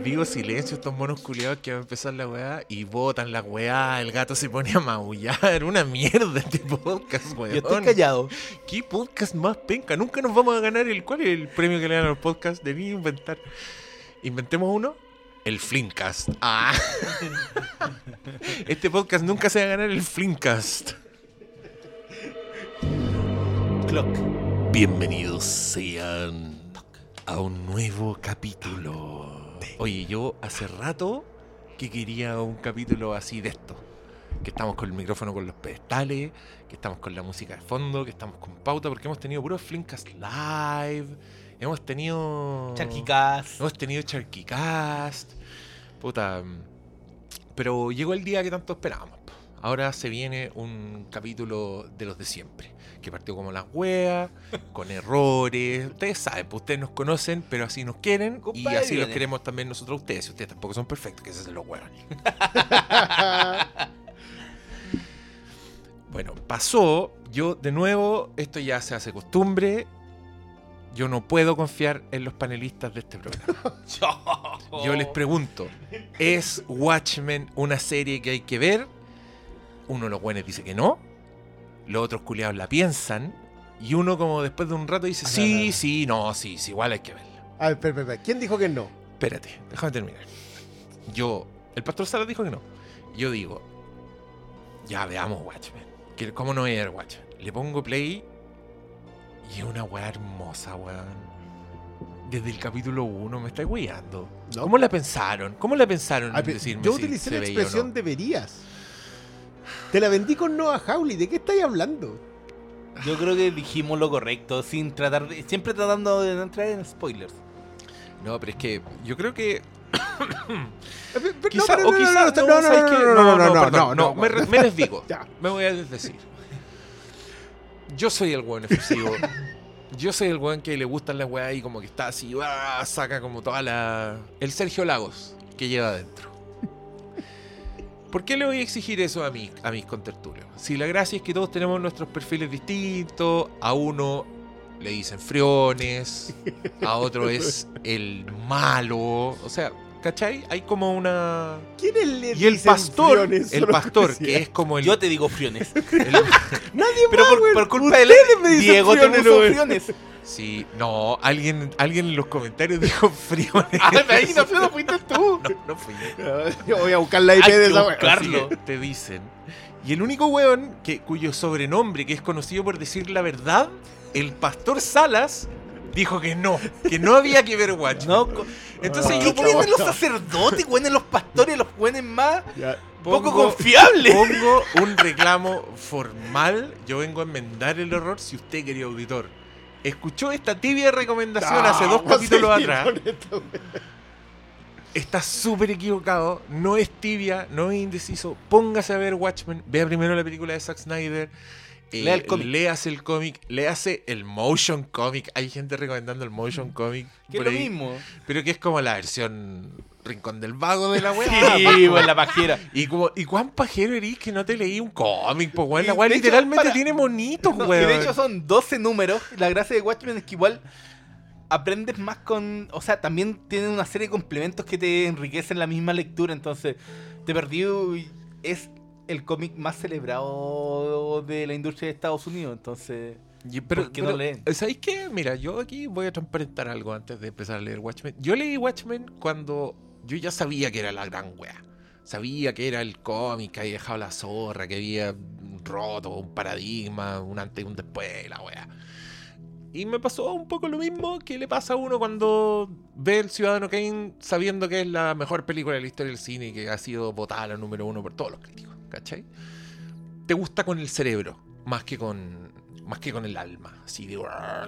les digo silencio estos monos culiados que va a empezar la weá y botan la weá, el gato se pone a maullar, una mierda este podcast, weón. Yo estoy callado. ¿Qué podcast más penca? Nunca nos vamos a ganar el. ¿Cuál es el premio que le dan a los podcasts? Debí inventar. Inventemos uno. El Flinkcast. Ah. este podcast nunca se va a ganar el Flinkcast. Clock. Bienvenidos sean a un nuevo capítulo. Oye, yo hace rato que quería un capítulo así de esto. Que estamos con el micrófono con los pedestales, que estamos con la música de fondo, que estamos con pauta, porque hemos tenido puros Flinkcast Live, hemos tenido... Charquicas. Hemos tenido Charquicast. Puta. Pero llegó el día que tanto esperábamos. Ahora se viene un capítulo de los de siempre. Que partió como las weas, con errores. Ustedes saben, pues ustedes nos conocen, pero así nos quieren. y así los queremos también nosotros a ustedes. Ustedes tampoco son perfectos, que se hacen los hueones. Bueno, pasó. Yo, de nuevo, esto ya se hace costumbre. Yo no puedo confiar en los panelistas de este programa. Yo les pregunto, ¿es Watchmen una serie que hay que ver? Uno de los buenos dice que no. Los otros culiados la piensan. Y uno como después de un rato dice, Ah, no, sí, no, no. sí, no, sí, sí, igual hay que verla. A ver, espera, espera. ¿Quién dijo que no? Espérate, déjame terminar. Yo, el pastor Salas dijo que no. Yo digo, ya veamos Watchmen. Que- ¿Cómo no ver Watchmen? Le pongo play y es una weá hermosa, weón. Desde el capítulo 1 me estáis weyando. No. ¿Cómo la pensaron? ¿Cómo la pensaron A en ver, decirme yo si utilicé se la expresión no? deberías. Te la vendí con Noah Hawley. ¿De qué estáis hablando? Yo creo que dijimos lo correcto, sin tratar de, siempre tratando de no entrar en spoilers. No, pero es que yo creo que Quizá, pero o quizá, no, no, ¿sabes qué? no, no, no, no, perdón, no, no, me, me desdigo. Me voy a desdecir. Yo soy el weón efusivo. Yo soy el weón que le gustan las weas y como que está así, ¡ah! saca como toda la... El Sergio Lagos que lleva adentro. ¿Por qué le voy a exigir eso a, mi, a mis contertulios? Si la gracia es que todos tenemos nuestros perfiles distintos, a uno le dicen friones, a otro es el malo, o sea, ¿cachai? Hay como una... ¿Quién es el Y el pastor, el pastor, que es como el... Yo te digo friones. el- Nadie Pero más, por, por culpa de dicen Diego te friones, puso friones. sí, no, alguien, alguien en los comentarios dijo friones. Ah, ahí no, no fuiste tú. No, no fui yo. Yo voy a buscar la IP Hay de esa wea. buscar. Así Carlos. que te dicen. Y el único weón que, cuyo sobrenombre, que es conocido por decir la verdad, el pastor Salas, dijo que no, que no había que ver Watchmen. No, Entonces Ah, ¿Qué creen pongo, de los sacerdotes, güey, de los pastores, los güeyes más Ya. poco confiables? pongo un reclamo formal. Yo vengo a enmendar el error si usted, querido auditor, escuchó esta tibia recomendación hace dos capítulos atrás. Está súper equivocado, no es tibia, no es indeciso. Póngase a ver Watchmen, vea primero la película de Zack Snyder. Eh, Lea el cómic. Léase el cómic, léase el motion comic. Hay gente recomendando el motion comic. Que es lo ahí, mismo. Pero que es como la versión Rincón del Vago de la weá. Sí, güey, la pajera. Y, como, ¿Y cuán pajero eres que no te leí un cómic? Pues, weón. La weá literalmente para- tiene monitos, No, y de hecho son 12 números. La gracia de Watchmen es que igual aprendes más con... O sea, también tienen una serie de complementos que te enriquecen la misma lectura. Entonces, Te Perdí es el cómic más celebrado de la industria de Estados Unidos. Entonces, Y- pero, ¿Por qué no pero, leen? ¿Sabéis qué? Mira, yo aquí voy a transparentar algo antes de empezar a leer Watchmen. Yo leí Watchmen cuando yo ya sabía que era la gran wea. Sabía que era el cómic que había dejado la zorra, que había roto un paradigma, un antes y un después, la wea. Y me pasó un poco lo mismo que le pasa a uno cuando ve El Ciudadano Kane sabiendo que es la mejor película de la historia del cine y que ha sido votada la número uno por todos los críticos, ¿cachai? Te gusta con el cerebro, más que con, más que con el alma. Así de,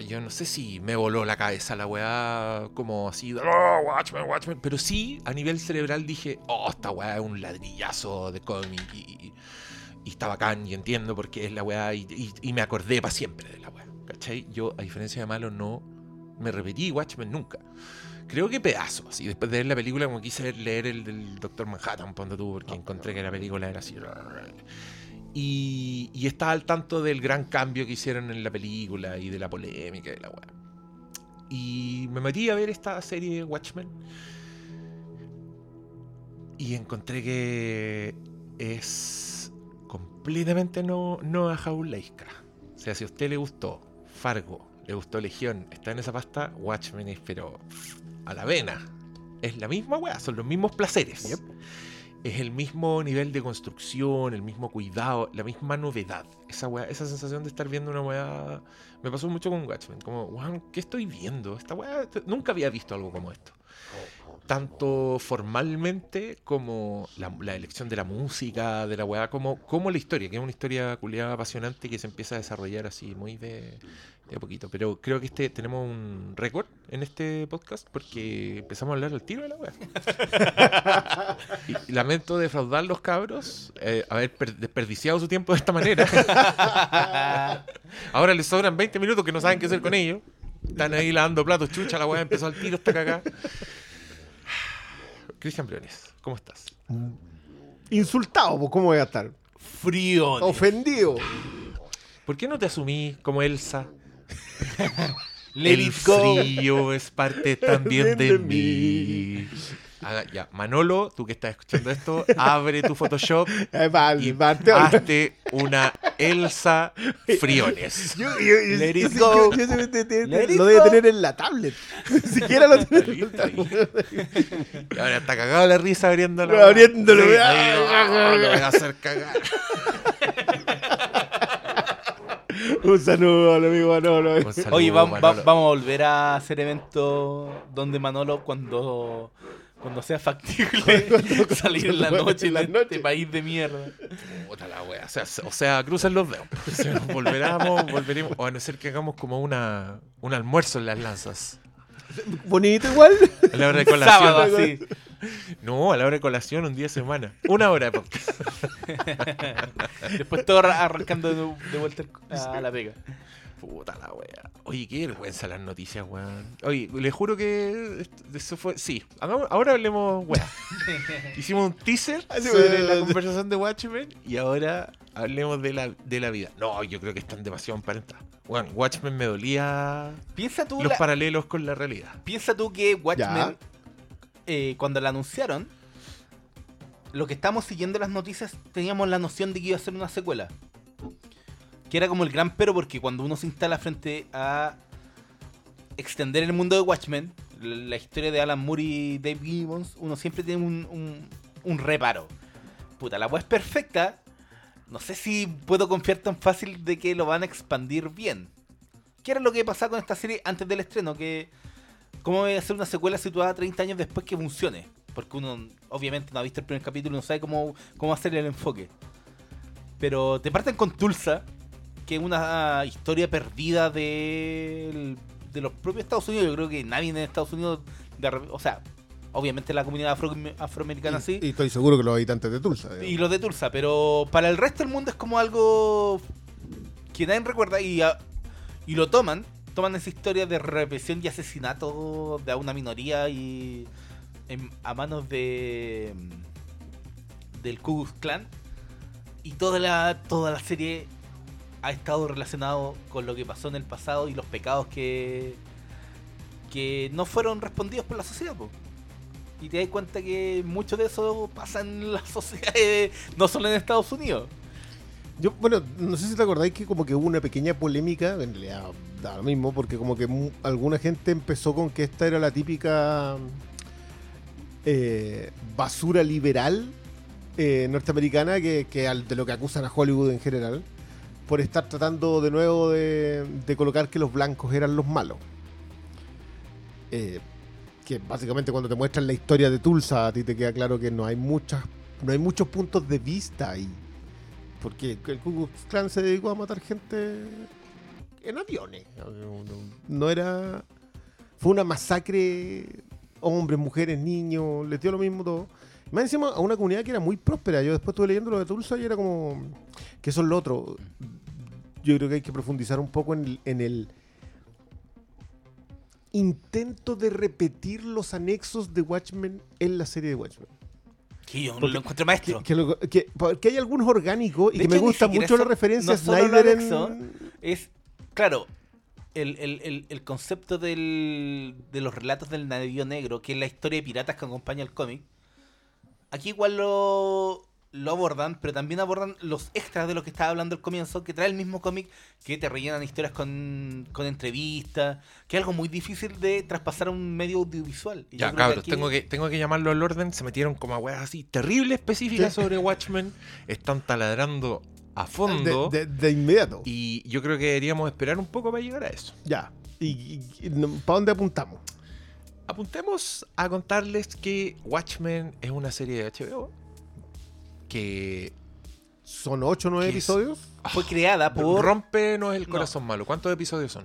yo no sé si me voló la cabeza la weá, como así, de, "Oh, Watchmen, Watchmen. Pero sí, a nivel cerebral dije, oh, esta weá es un ladrillazo de cómic y, y- y está bacán y entiendo por qué es la weá y- y me acordé para siempre de la weá. ¿Cachai? Yo, a diferencia de Malo, no me repetí Watchmen nunca. Creo que pedazos. Y después de ver la película, como quise leer el del Doctor Manhattan, ponte tú, porque encontré que la película era así. Y, y estaba al tanto del gran cambio que hicieron en la película y de la polémica y la weá. Y me metí a ver esta serie Watchmen. Y encontré que es completamente no, no a Jaulaisca. O sea, si a usted le gustó Fargo, le gustó Legión, está en esa pasta, Watchmen es pero a la vena. Es la misma weá, son los mismos placeres. Yep. Es el mismo nivel de construcción, el mismo cuidado, la misma novedad. Esa weá, esa sensación de estar viendo una weá. Me pasó mucho con Watchmen. Como, weón, ¿qué estoy viendo? Esta weá. Nunca había visto algo como esto tanto formalmente como la, la elección de la música, de la weá, como, como la historia, que es una historia culiada apasionante que se empieza a desarrollar así muy de, de a poquito. Pero creo que este tenemos un récord en este podcast porque empezamos a hablar al tiro de la weá. y, lamento defraudar los cabros, eh, haber per- desperdiciado su tiempo de esta manera. Ahora les sobran 20 minutos que no saben qué hacer con ellos. Están ahí lavando platos, chucha, la weá empezó al tiro hasta cagá. Cristian Briones, ¿cómo estás? Insultado, pues, ¿cómo voy a estar? Frío. Ofendido. ¿Por qué no te asumí como Elsa? Let El it go. frío es parte también de mí. Haga- ya, Manolo, tú que estás escuchando esto, abre tu Photoshop Eh, vale, y Mateo. hazte una Elsa Friones. Yo, yo- yo- Let it go. yo- yo sé- te- te- Let te- it lo debe tener en la tablet. Ni siquiera lo tiene en la Está ahí. tablet. Y ahora está cagado la risa abriéndolo. Sí, ah, lo voy a hacer cagar. Un saludo al amigo Manolo. Saludo, Oye, va- Manolo. vamos a volver a hacer eventos donde Manolo cuando cuando sea factible salir en la noche en en la este noche. país de mierda. Puta la wea. O sea, o sea, crucen los dedos. Si nos volveremos, volveremos. O a no ser que hagamos como una, un almuerzo en las lanzas. Bonito igual. A la hora de colación. Sábado así. No, a la hora de colación, un día de semana. Una hora de podcast. Después todo arra- arrancando de, de vuelta a la pega. Puta la wea. Oye, qué vergüenza las noticias, weón. Oye, le juro que eso fue. Sí, ahora hablemos, weón. Hicimos un teaser Así, sobre la conversación de Watchmen y ahora hablemos de la, de la vida. No, yo creo que están demasiado emparentadas. Weón, Watchmen me dolía Piensa tú, los la- paralelos con la realidad. piensa tú que Watchmen, eh, cuando la anunciaron, lo que estamos siguiendo las noticias, teníamos la noción de que iba a ser una secuela. Que era como el gran pero porque cuando uno se instala frente a extender el mundo de Watchmen, la, historia de Alan Moore y Dave Gibbons, uno siempre tiene un, un, un reparo. Puta, la web es perfecta. No sé si puedo confiar tan fácil de que lo van a expandir bien. ¿Qué era lo que pasaba con esta serie antes del estreno? Que ¿Cómo voy a hacer una secuela situada 30 años después que funcione? Porque uno obviamente no ha visto el primer capítulo y no sabe cómo, cómo hacer el enfoque. Pero te parten con Tulsa, que es una historia perdida de, de los propios Estados Unidos. Yo creo que nadie en Estados Unidos, de o sea, obviamente la comunidad afro- afroamericana sí, Y, estoy seguro que los habitantes de Tulsa. digamos. y los de Tulsa, pero para el resto del mundo es como algo que nadie recuerda y, a- y lo toman, toman esa historia de represión y asesinato de una minoría y en- a manos de del Ku Klux Klan y toda la toda la serie ha estado relacionado con lo que pasó en el pasado y los pecados que que no fueron respondidos por la sociedad, po. Y te das cuenta que mucho de eso pasa en la sociedad, eh, no solo en Estados Unidos. Yo, bueno, no sé si te acordáis que como que hubo una pequeña polémica, en realidad da lo mismo, porque como que alguna gente empezó con que esta era la típica eh, basura liberal eh, norteamericana que, que al- de lo que acusan a Hollywood en general, por estar tratando de nuevo de, colocar que los blancos eran los malos. Eh, que básicamente cuando te muestran la historia de Tulsa, a ti te queda claro que no hay muchas, no hay muchos puntos de vista ahí. Porque el Ku Klux se dedicó a matar gente en aviones. No, era. Fue una masacre. Hombres, mujeres, niños, les dio lo mismo todo. Más encima a una comunidad que era muy próspera. Yo después estuve leyendo lo de Tulsa y era como. Que eso es lo otro. Yo creo que hay que profundizar un poco en el, en el intento de repetir los anexos de Watchmen en la serie de Watchmen. Que yo Porque- lo encuentro maestro. Que, que lo- que- porque hay algunos orgánicos y De que me hecho, gusta mucho la referencia no a Snyder anexo, en. Es, claro, el, el- el- el concepto del, de los relatos del navío negro, que es la historia de piratas que acompaña el cómic, aquí igual lo, lo abordan, pero también abordan los extras de lo que estaba hablando al comienzo, que trae el mismo cómic, que te rellenan historias con, con entrevistas, que es algo muy difícil de traspasar a un medio audiovisual. Y Ya, cabros, aquí- tengo, que, tengo que llamarlo al orden. Se metieron como a weas así terribles específicas Sí. sobre Watchmen. Están taladrando a fondo. De, de- de inmediato. Y yo creo que deberíamos esperar un poco para llegar a eso. Ya. ¿Y, para dónde apuntamos? Apuntemos a contarles que Watchmen es una serie de HBO que ¿Son 8 o 9 ¿Qué es? episodios? Fue creada por... rompenos el No. corazón malo. ¿Cuántos episodios son?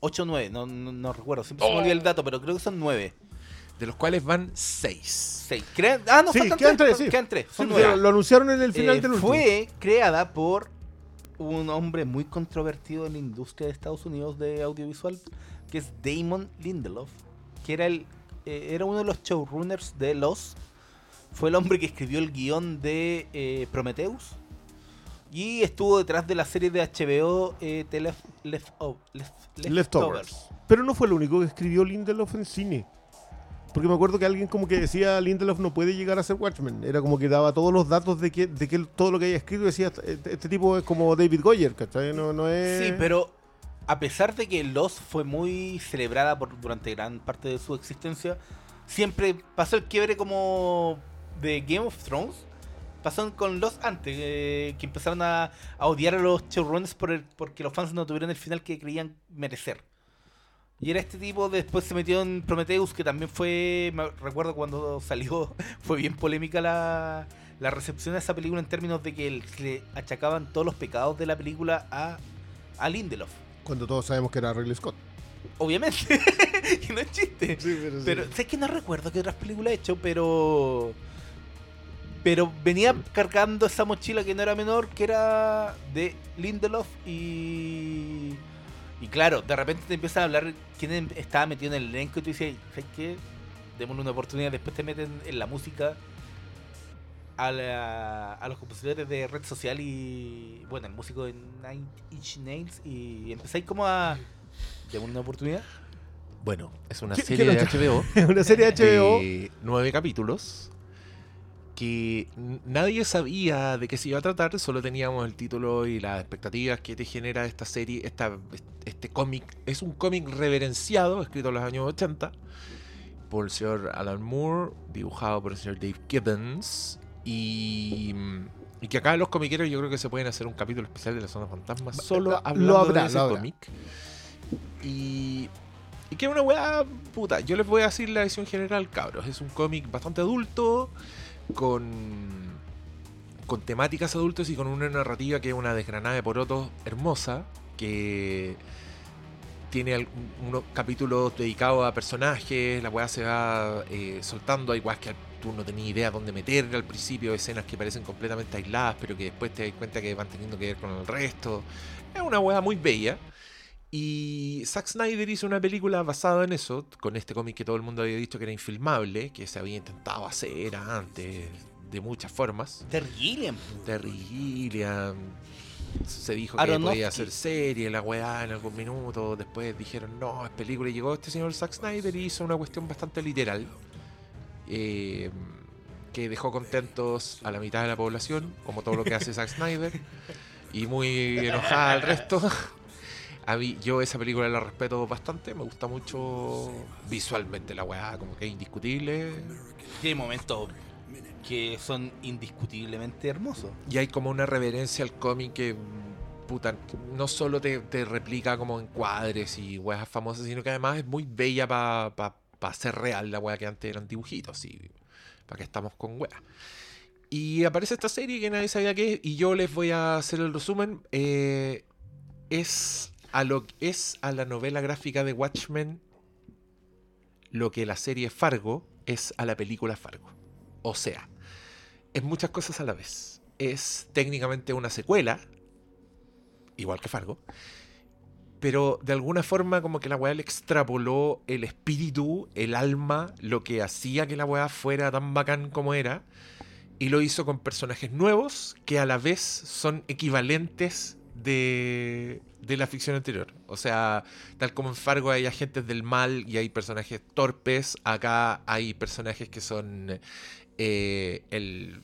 8 o 9, no, no, no recuerdo, siempre se me Oh. olvida el dato, pero creo que son 9. De los cuales van seis. 6. ah, no, Sí, faltan quedan tres, tres, sí. Quedan tres, son Sí, nueve. pero lo anunciaron en el final Eh, del último. fue creada por un hombre muy controvertido en la industria de Estados Unidos de audiovisual, que es Damon Lindelof, que era el eh, era uno de los showrunners de Los. Fue el hombre que escribió el guion de eh, Prometheus. Y estuvo detrás de la serie de HBO eh, The oh, Left- Leftovers. Pero no fue lo único que escribió Lindelof en cine. Porque me acuerdo que alguien como que decía Lindelof no puede llegar a ser Watchmen. Era como que daba todos los datos de que, de que todo lo que había escrito decía este, este tipo es como David Goyer, ¿cachai? No, no es. Sí, pero a pesar de que Lost fue muy celebrada por, durante gran parte de su existencia, siempre pasó el quiebre como de Game of Thrones. Pasó con Lost antes, eh, que empezaron a, a odiar a los showrunners por el- porque los fans no tuvieron el final que creían merecer. Y era este tipo, después se metió en Prometheus, que también fue, me recuerdo cuando salió, fue bien polémica la, la recepción de esa película en términos de que le achacaban todos los pecados de la película a, a Lindelof. Cuando todos sabemos que era Ridley Scott. Obviamente, que no es chiste. Pero sé que no recuerdo qué otras películas he hecho, pero. Pero venía cargando esa mochila que no era menor, que era de Lindelof y. Y claro, de repente te empiezan a hablar quién em- estaba metido en el elenco y tú dices, ¿sabes qué? Démosle una oportunidad. Después te meten en la música a, la- a los compositores de Red Social y. Bueno, el músico de Nine Inch Nails y empezáis como a. Démosle una oportunidad. Bueno, es una ¿Qué- serie de HBO. Es una serie de HBO. de nueve capítulos que nadie sabía de qué se iba a tratar, solo teníamos el título y las expectativas que te genera esta serie, esta, este cómic. Es un cómic reverenciado, escrito en los años 80, por el señor Alan Moore, dibujado por el señor Dave Gibbons, y, y que acá los comiqueros yo creo que se pueden hacer un capítulo especial de la zona fantasma, solo lo hablando habrá, de ese cómic. Y, y que es una weá puta. Yo les voy a decir la visión general, cabros. Es un cómic bastante adulto, con, con temáticas adultas y con una narrativa que es una desgranada de porotos hermosa, que tiene unos capítulos dedicados a personajes, la weá se va eh, soltando, hay weas que tú no tenías idea dónde meter al principio, escenas que parecen completamente aisladas, pero que después te das cuenta que van teniendo que ver con el resto. Es una weá muy bella. Y Zack Snyder hizo una película basada en eso, con este cómic que todo el mundo había dicho que era infilmable, que se había intentado hacer antes de muchas formas. Terry Gilliam. Terry Gilliam. Se dijo que podía hacer serie, la weá en algún minuto. Después dijeron, no, es película. Y llegó este señor Zack Snyder y hizo una cuestión bastante literal. eh, que dejó contentos a la mitad de la población, como todo lo que hace Zack Snyder. Y muy enojada al resto. A mí, yo esa película la respeto bastante, me gusta mucho visualmente la weá, como que es indiscutible. Tiene momentos que son indiscutiblemente hermosos. Y hay como una reverencia al cómic que, puta, no solo te, te replica como encuadres y weas famosas, sino que además es muy bella para pa, pa ser real la wea que antes eran dibujitos y para que estamos con weas. Y aparece esta serie que nadie sabía qué es y yo les voy a hacer el resumen. Eh, es a lo es a la novela gráfica de Watchmen lo que la serie Fargo es a la película Fargo. O sea, es muchas cosas a la vez. Es técnicamente una secuela, igual que Fargo, pero de alguna forma como que la weá le extrapoló el espíritu, el alma, lo que hacía que la weá fuera tan bacán como era, y lo hizo con personajes nuevos que a la vez son equivalentes de, de la ficción anterior. O sea, tal como en Fargo hay agentes del mal y hay personajes torpes, acá hay personajes que son eh, el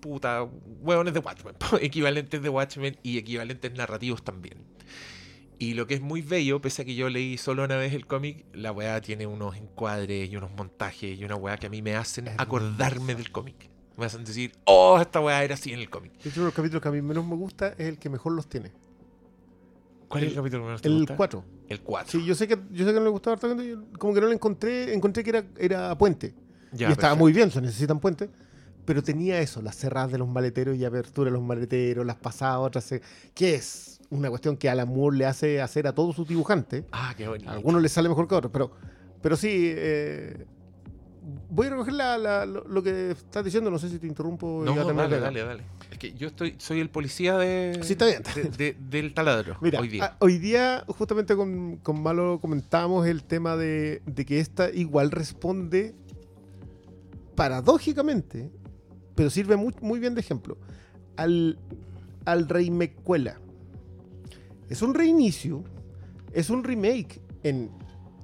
puta hueones de Watchmen, equivalentes de Watchmen y equivalentes narrativos también. Y lo que es muy bello, pese a que yo leí solo una vez el cómic, la weá tiene unos encuadres y unos montajes y una weá que a mí me hacen acordarme del cómic. Me hacen decir, oh, esta weá era así en el cómic. De hecho, uno de los capítulos que a mí menos me gusta es el que mejor los tiene. ¿Cuál es El- el capítulo que menos te El gusta? 4. El 4. Sí, yo sé que yo sé que no le gustaba harta gente, como que no le encontré, encontré que era, era puente. Ya, y estaba perfecto. muy bien, se necesitan puentes. Pero tenía eso, las cerradas de los maleteros y apertura de los maleteros, las pasadas, otras. eh, Que es una cuestión que Alan Moore le hace hacer a todos sus dibujantes. Ah, qué bonito. A algunos les sale mejor que a otros, pero, pero sí. eh, voy a recoger la- la- lo, lo que estás diciendo, no sé si te interrumpo. No, dale, de dale, dale. Es que yo estoy, soy el policía de, Sí, está bien. de- de- del taladro Mira, hoy día. a- hoy día, justamente con, con Malo comentábamos el tema de, de que esta igual responde paradójicamente, pero sirve muy, muy bien de ejemplo, al, al Mecuela. Es un reinicio, es un remake en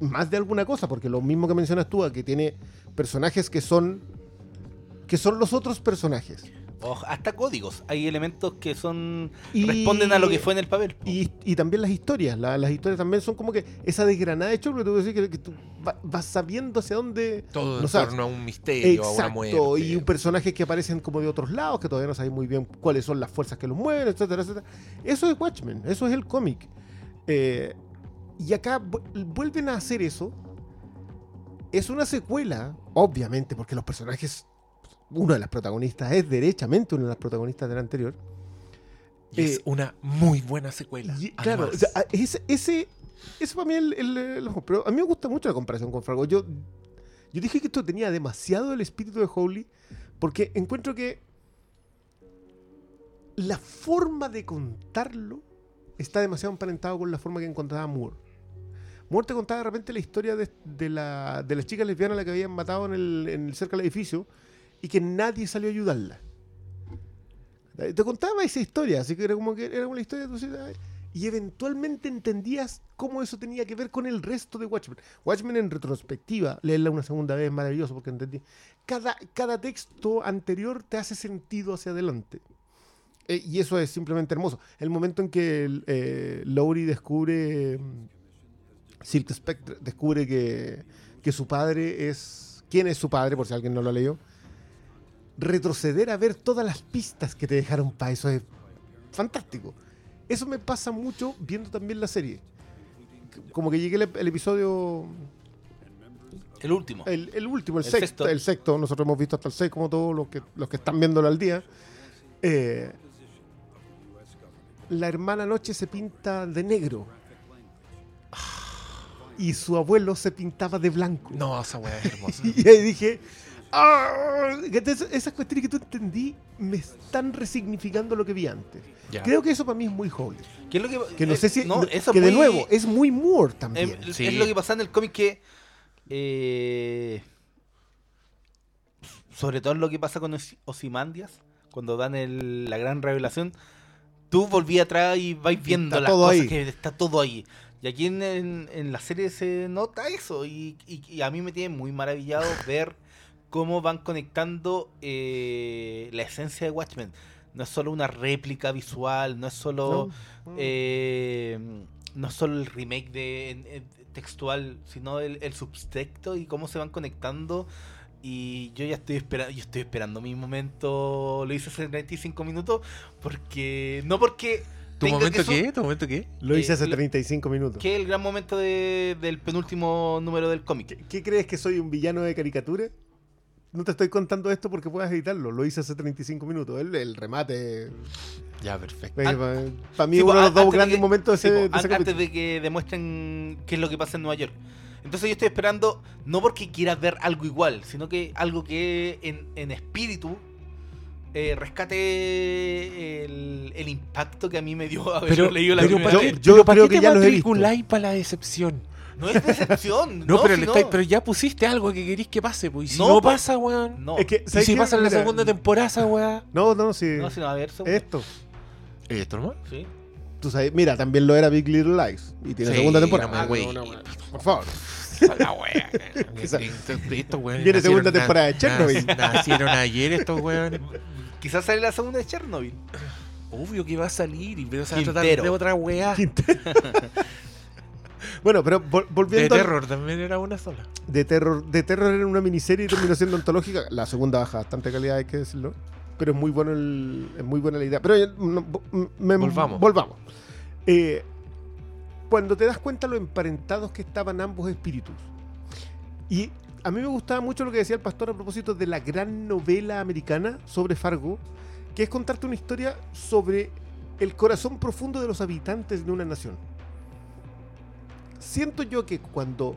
más de alguna cosa, porque lo mismo que mencionas tú, que tiene personajes que son que son los otros personajes. O hasta códigos. Hay elementos que son Y- responden a lo que fue en el papel. Y, y también las historias, la- las historias también son como que esa desgranada de choclo, decir que, que tú va- vas sabiendo hacia dónde... Todo no en sabes. torno a un misterio, a una Exacto, muerte. y un personaje que aparecen como de otros lados, que todavía no sabes muy bien cuáles son las fuerzas que los mueven, etcétera, etcétera. Eso es Watchmen, eso es el cómic. Eh, y acá vu- vuelven a hacer eso. Es una secuela, obviamente, porque los personajes, uno de las protagonistas es derechamente uno de las protagonistas del anterior. Y es eh, una muy buena secuela. Y, claro, o sea, ese, ese, ese para mí es el, el- el- pero a mí me gusta mucho la comparación con Fargo. Yo, yo dije que esto tenía demasiado el espíritu de Howley porque encuentro que la forma de contarlo está demasiado emparentado con la forma que encontraba Moore. Moore te contaba de repente la historia de, de la, de la chica lesbiana a la que habían matado en el, cerca del edificio y que nadie salió a ayudarla. Te contaba esa historia, así que era como que era una historia tú decías, "Ay", y eventualmente entendías cómo eso tenía que ver con el resto de Watchmen. Watchmen en retrospectiva, leerla una segunda vez es maravilloso porque entendí. Cada, cada texto anterior te hace sentido hacia adelante. Eh, y eso es simplemente hermoso. El momento en que eh, Lowry descubre, mm, Silk Spectre descubre que, que su padre es... ¿Quién es su padre? Por si alguien no lo leyó. Retroceder a ver todas las pistas que te dejaron para eso es fantástico. Eso me pasa mucho viendo también la serie. Como que llegué el, el episodio, El último. el, el último, el, El sexto, sexto. el sexto, nosotros hemos visto hasta el seis, como todos los que, los que están viéndolo al día. Eh, la hermana Noche se pinta de negro. Y su abuelo se pintaba de blanco. No, esa weá es hermosa. Y ahí dije, "Ah", esas cuestiones que tú entendí me están resignificando lo que vi antes. Ya. Creo que eso para mí es muy Howley. ¿Qué es lo que, Que no eh, sé si. no, eso que de nuevo, es muy Moore también. eh, Sí. Es lo que pasa en el cómic que. eh, sobre todo lo que pasa con Osi- Ozymandias, cuando dan el- la gran revelación, tú volví atrás y vais viendo Está las todo cosas ahí. que está todo ahí. Y aquí en, en- en la serie se nota eso. Y, y- y a mí me tiene muy maravillado ver cómo van conectando eh, la esencia de Watchmen. No es solo una réplica visual, no es solo ¿No? eh, no solo el remake de textual, sino el, el subtexto y cómo se van conectando. Y yo ya estoy esperando, yo estoy esperando mi momento, lo hice hace 35 minutos, porque no porque ¿Tu tenga momento que su- qué? ¿Tu momento qué? Lo hice eh, hace lo- 35 minutos. que es el gran momento de- del penúltimo número del cómic. ¿Qué, qué crees que soy un villano de caricatura? No te estoy contando esto porque puedas editarlo. Lo hice hace 35 minutos. El, el remate. Ya, perfecto. Para mí, Sí, uno de los dos antes de grandes que- momentos sí, de ese, pues, de ese an- antes capítulo. de que demuestren qué es lo que pasa en Nueva York. Entonces yo estoy esperando, no porque quiera ver algo igual, sino que algo que en, en espíritu eh, rescate el, el impacto que a mí me dio haber Pero, leído la pero primera ¿para yo- vez. yo pero ¿para creo que te ya lo he visto. para la decepción? No es decepción. No, pero, si no- estáis- pero ya pusiste algo que queréis que pase, pues. Y si No, no, pues, pasa, weón. No, Es que, Y ¿sabes si qué? pasa en la segunda temporada, weá. No, no, sí. no, si no, a ver, segunda. Esto. ¿Esto nomás? Sí. Tú sabes, mira, también lo era Big Little Lies. Y tiene Sí, segunda temporada. no Ah, no, no, no, por favor. La wea. Estos- weones Viene segunda temporada de Chernobyl. nac- Nacieron ayer estos weones. Quizás sale la segunda de Chernobyl. Obvio que va a salir y pero se va a tratar de otra weá. Bueno, pero vol- De volviendo al- terror también era una sola. de terror, de terror era una miniserie y terminó siendo antológica. La segunda baja bastante calidad, hay que decirlo. Pero es muy bueno el- es muy buena la idea. Pero no, me- Volvamos. volvamos. Eh, cuando te das cuenta lo emparentados que estaban ambos espíritus. Y a mí me gustaba mucho lo que decía el pastor a propósito de la gran novela americana sobre Fargo, que es contarte una historia sobre el corazón profundo de los habitantes de una nación. Siento yo que cuando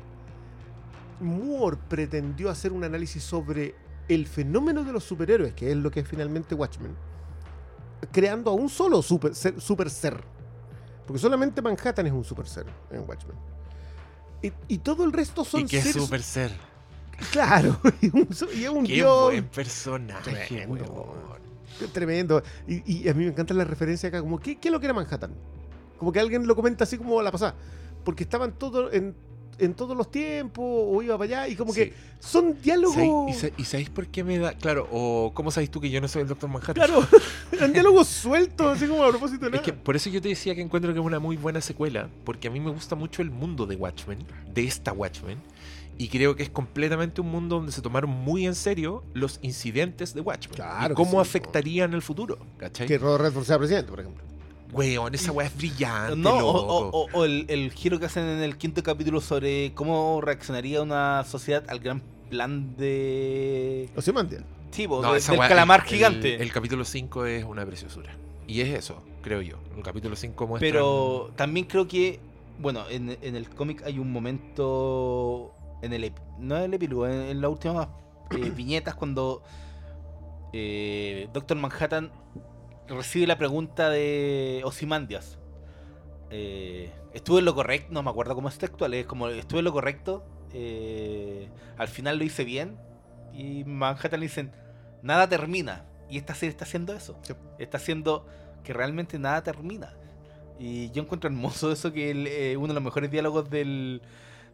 Moore pretendió hacer un análisis sobre el fenómeno de los superhéroes, que es lo que es finalmente Watchmen, creando a un solo super ser, super ser. Porque solamente Manhattan es un super ser en Watchmen. Y, y todo el resto son y qué seres. super ser. Claro, y, un, y un Qué dios. buen personaje, Tremendo. Tremendo. Y, y a mí me encanta la referencia acá, como, ¿qué, qué es lo que era Manhattan? Como que alguien lo comenta así como a la pasada. Porque estaban todos en, en todos los tiempos, o iba para allá, y como Sí. que son diálogos. ¿Sabéis- ¿Y, sa- y sabéis por qué me da.? Claro, o ¿cómo sabéis tú que yo no soy el Doctor Manhattan? Claro, eran diálogos sueltos, así como a propósito de Es nada. que por eso yo te decía que encuentro que es una muy buena secuela, porque a mí me gusta mucho el mundo de Watchmen, de esta Watchmen, y creo que es completamente un mundo donde se tomaron muy en serio los incidentes de Watchmen Claro y cómo sí, afectarían el futuro, ¿cachai? Que Robert Redford sea presidente, por ejemplo. Weón, esa weá es brillante, No, o, loco. o- o- o el, el giro que hacen en el quinto capítulo sobre cómo reaccionaría una sociedad al gran plan de. Ozymandias. Sí, po, No, de- esa del weá- calamar el- gigante. El, el capítulo 5 es una preciosura. Y es eso, creo yo. El capítulo 5 muestra. Pero también creo que, bueno, en, en el cómic hay un momento, en el no en el epílogo, en, en las últimas eh, viñetas cuando eh, Doctor Manhattan recibe la pregunta de Ozymandias. Eh, estuve en lo correcto, no me acuerdo cómo es textual, es como estuve en lo correcto, eh, al final lo hice bien y Manhattan le dicen, nada termina. Y esta serie está haciendo eso. Sí. Está haciendo que realmente nada termina. Y yo encuentro hermoso eso que el, eh, uno de los mejores diálogos del,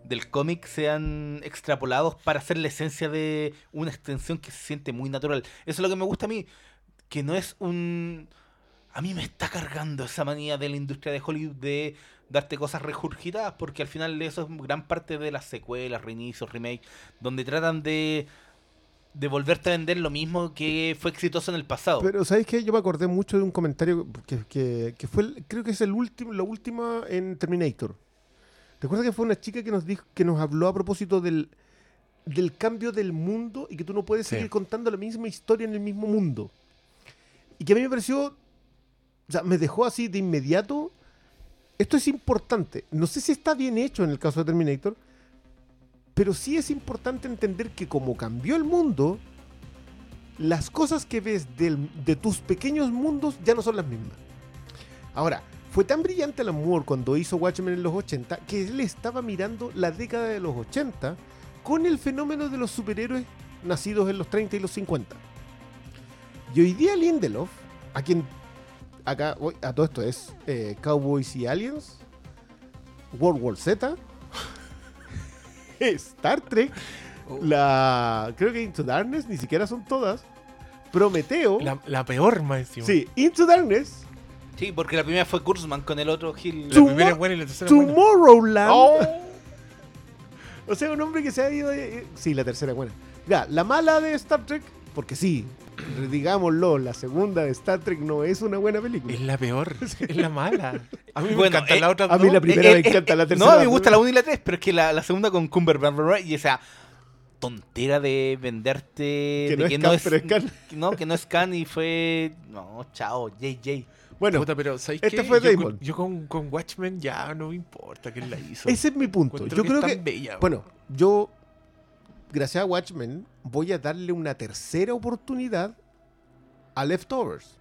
del cómic sean extrapolados para hacer la esencia de una extensión que se siente muy natural. Eso es lo que me gusta a mí, que no es un... A mí me está cargando esa manía de la industria de Hollywood de darte cosas regurgitadas, porque al final eso es gran parte de las secuelas, reinicios, remakes, donde tratan de, de volverte a vender lo mismo que fue exitoso en el pasado. Pero, ¿sabéis qué? Yo me acordé mucho de un comentario que, que- que fue, el- creo que es el último, la última en Terminator. Recuerda que fue una chica que nos dijo, que nos habló a propósito del, del cambio del mundo y que tú no puedes Sí. seguir contando la misma historia en el mismo mundo. Y que a mí me pareció, o sea, me dejó así de inmediato. Esto es importante. No sé si está bien hecho en el caso de Terminator, pero sí es importante entender que como cambió el mundo, las cosas que ves de tus pequeños mundos ya no son las mismas. Ahora, fue tan brillante el amor cuando hizo Watchmen en los 80 que él estaba mirando la década de los 80 con el fenómeno de los superhéroes nacidos en los 30 y los 50. Y hoy día Lindelof, a quien acá, a todo esto es eh, Cowboys y Aliens, World War Z, Star Trek, Oh, la creo que Into Darkness, ni siquiera son todas. Prometeo. la, la peor más encima. Sí, Into Darkness. Sí, porque la primera fue Kurzman con el otro Gil. La primera es buena y la tercera es buena. Tomorrowland. Oh. O sea, un hombre que se ha ido. de- sí, la tercera buena. Ya, la mala de Star Trek, porque sí, digámoslo, la segunda de Star Trek no es una buena película. Es la peor, es la mala. A mí me Bueno, encantan eh, las otras a mí la primera me encanta, la tercera No, a mí me la gusta la primera. 1 y la 3, pero es que la, la segunda con Cumberbatch y esa tontera de venderte Que de no es que Khan, no es es no, que no es Khan y fue no, chao, JJ. Bueno, Puta, pero ¿sabes este qué? fue yo, Damon. yo con, con Watchmen ya no me importa quién la hizo. ese es mi punto. Encuentro Yo que creo es que. bella, Bueno, yo, gracias a Watchmen, voy a darle una tercera oportunidad a Leftovers.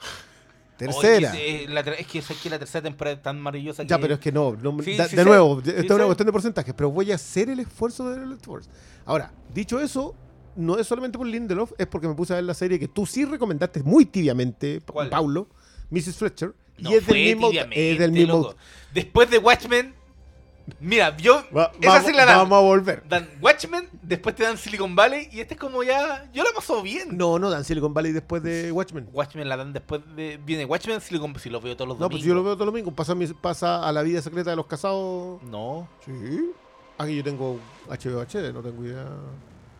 Tercera. Oye, eh, la ter- es que, es que la tercera temporada es tan maravillosa Ya, pero es que no. no- Sí, da- sí de nuevo, Sí esta es una cuestión de porcentajes, pero voy a hacer el esfuerzo de Left Force. Ahora, dicho eso, no es solamente por Lindelof, es porque me puse a ver la serie que tú sí recomendaste muy tibiamente, ¿Cuál? Paulo, Mrs. Fletcher. no y es fue del mismo, es del mismo. Después de Watchmen Mira, yo. Va- esa vamos, sí la dan. vamos a volver. Dan Watchmen, después te dan Silicon Valley y este es como ya. Yo la paso bien. No, no dan Silicon Valley después de Watchmen. Watchmen la dan después de. Viene Watchmen, Silicon Valley. Si lo veo todos los No, pues domingos. yo lo veo todo lo mismo. Pasa, mi- pasa a la vida secreta de los casados. No. Sí. Aquí yo tengo HBO HD, no tengo idea.